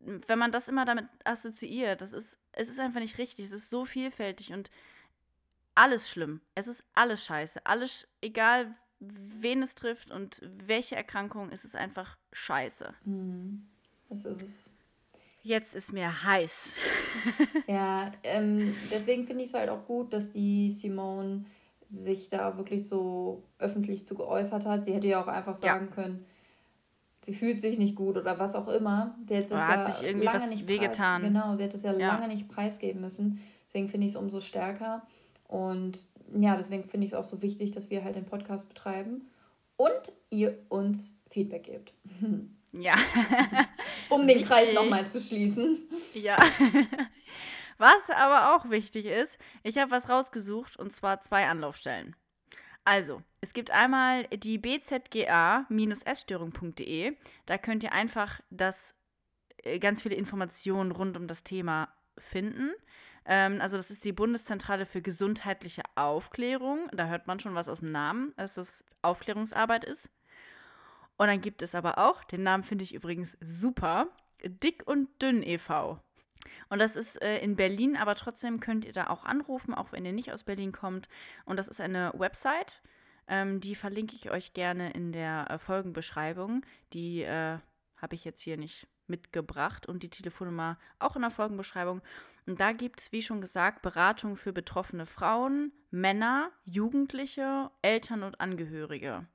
wenn man das immer damit assoziiert, das ist, es ist einfach nicht richtig. Es ist so vielfältig und alles schlimm. Es ist alles scheiße. Alles, egal wen es trifft und welche Erkrankung, es ist einfach scheiße. Mhm. Das ist es. Jetzt ist mir heiß. ja, ähm, deswegen finde ich es halt auch gut, dass die Simone sich da wirklich so öffentlich zu geäußert hat. Sie hätte ja auch einfach sagen ja. können, sie fühlt sich nicht gut oder was auch immer. Die hat, hat ja sich irgendwie lange was nicht wehgetan. Genau, sie hat es ja, ja, lange nicht preisgeben müssen. Deswegen finde ich es umso stärker. Und ja, deswegen finde ich es auch so wichtig, dass wir halt den Podcast betreiben und ihr uns Feedback gebt. Ja. um den Kreis nochmal zu schließen. Ja. Was aber auch wichtig ist, ich habe was rausgesucht und zwar zwei Anlaufstellen. Also, es gibt einmal die bzga-essstörung.de. Da könnt ihr einfach das, äh, ganz viele Informationen rund um das Thema finden. Ähm, also, das ist die Bundeszentrale für gesundheitliche Aufklärung. Da hört man schon was aus dem Namen, dass das Aufklärungsarbeit ist. Und dann gibt es aber auch, den Namen finde ich übrigens super, Dick und Dünn e.V. Und das ist äh, in Berlin, aber trotzdem könnt ihr da auch anrufen, auch wenn ihr nicht aus Berlin kommt. Und das ist eine Website, ähm, die verlinke ich euch gerne in der äh, Folgenbeschreibung. Die äh, habe ich jetzt hier nicht mitgebracht und die Telefonnummer auch in der Folgenbeschreibung. Und da gibt es, wie schon gesagt, Beratung für betroffene Frauen, Männer, Jugendliche, Eltern und Angehörige.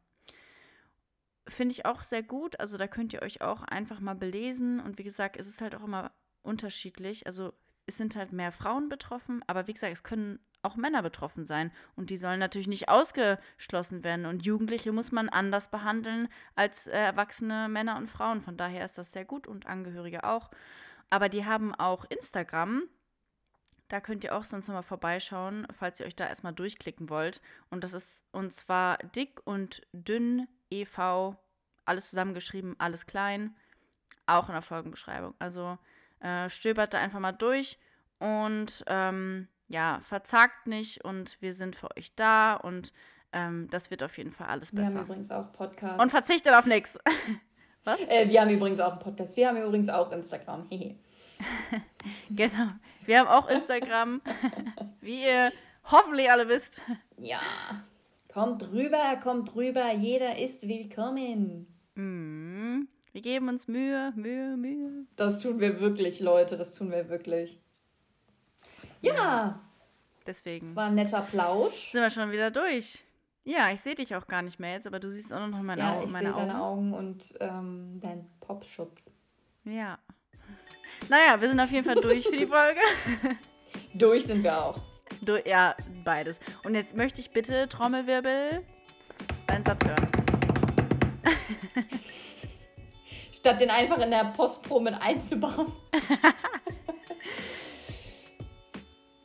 Finde ich auch sehr gut. Also da könnt ihr euch auch einfach mal belesen. Und wie gesagt, es ist halt auch immer unterschiedlich. Also es sind halt mehr Frauen betroffen, aber wie gesagt, es können auch Männer betroffen sein und die sollen natürlich nicht ausgeschlossen werden. Und Jugendliche muss man anders behandeln als äh, erwachsene Männer und Frauen. Von daher ist das sehr gut und Angehörige auch. Aber die haben auch Instagram. Da könnt ihr auch sonst nochmal vorbeischauen, falls ihr euch da erstmal durchklicken wollt. Und das ist und zwar dick und dünn e.V. Alles zusammengeschrieben, alles klein. Auch in der Folgenbeschreibung. Also äh, stöbert da einfach mal durch und ähm, ja, verzagt nicht und wir sind für euch da und ähm, das wird auf jeden Fall alles besser. Wir haben übrigens auch Podcast. Und verzichtet auf nichts. Was? Äh, wir haben übrigens auch einen Podcast. Wir haben übrigens auch Instagram. genau. Wir haben auch Instagram, wie ihr hoffentlich alle wisst. Ja. Kommt rüber, kommt rüber. Jeder ist willkommen. Mm. Wir geben uns Mühe, Mühe, Mühe. Das tun wir wirklich, Leute. Das tun wir wirklich. Ja. ja. Deswegen. Es war ein netter Plausch. Sind wir schon wieder durch. Ja, ich sehe dich auch gar nicht mehr jetzt, aber du siehst auch noch meine, ja, Au ich meine Augen. deine Augen und ähm, dein Popschutz. Ja. Naja, wir sind auf jeden Fall durch für die Folge. durch sind wir auch. Du, ja, beides. Und jetzt möchte ich bitte Trommelwirbel deinen Satz hören. statt den einfach in der Postpro mit einzubauen.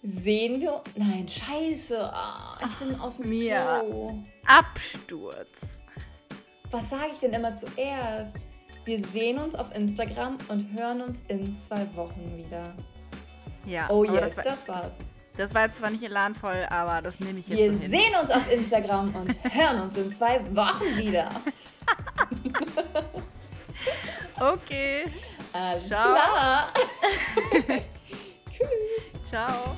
Sehen wir. Nein, scheiße. Ah, ich bin aus dem Mir. Absturz. Was sage ich denn immer zuerst? Wir sehen uns auf Instagram und hören uns in zwei Wochen wieder. Ja. Oh yes, das, war, das war's. Das war jetzt zwar nicht elanvoll, aber das nehme ich jetzt Wir so sehen uns auf Instagram und hören uns in zwei Wochen wieder. Okay. Alles Ciao. klar. Tschüss. Ciao.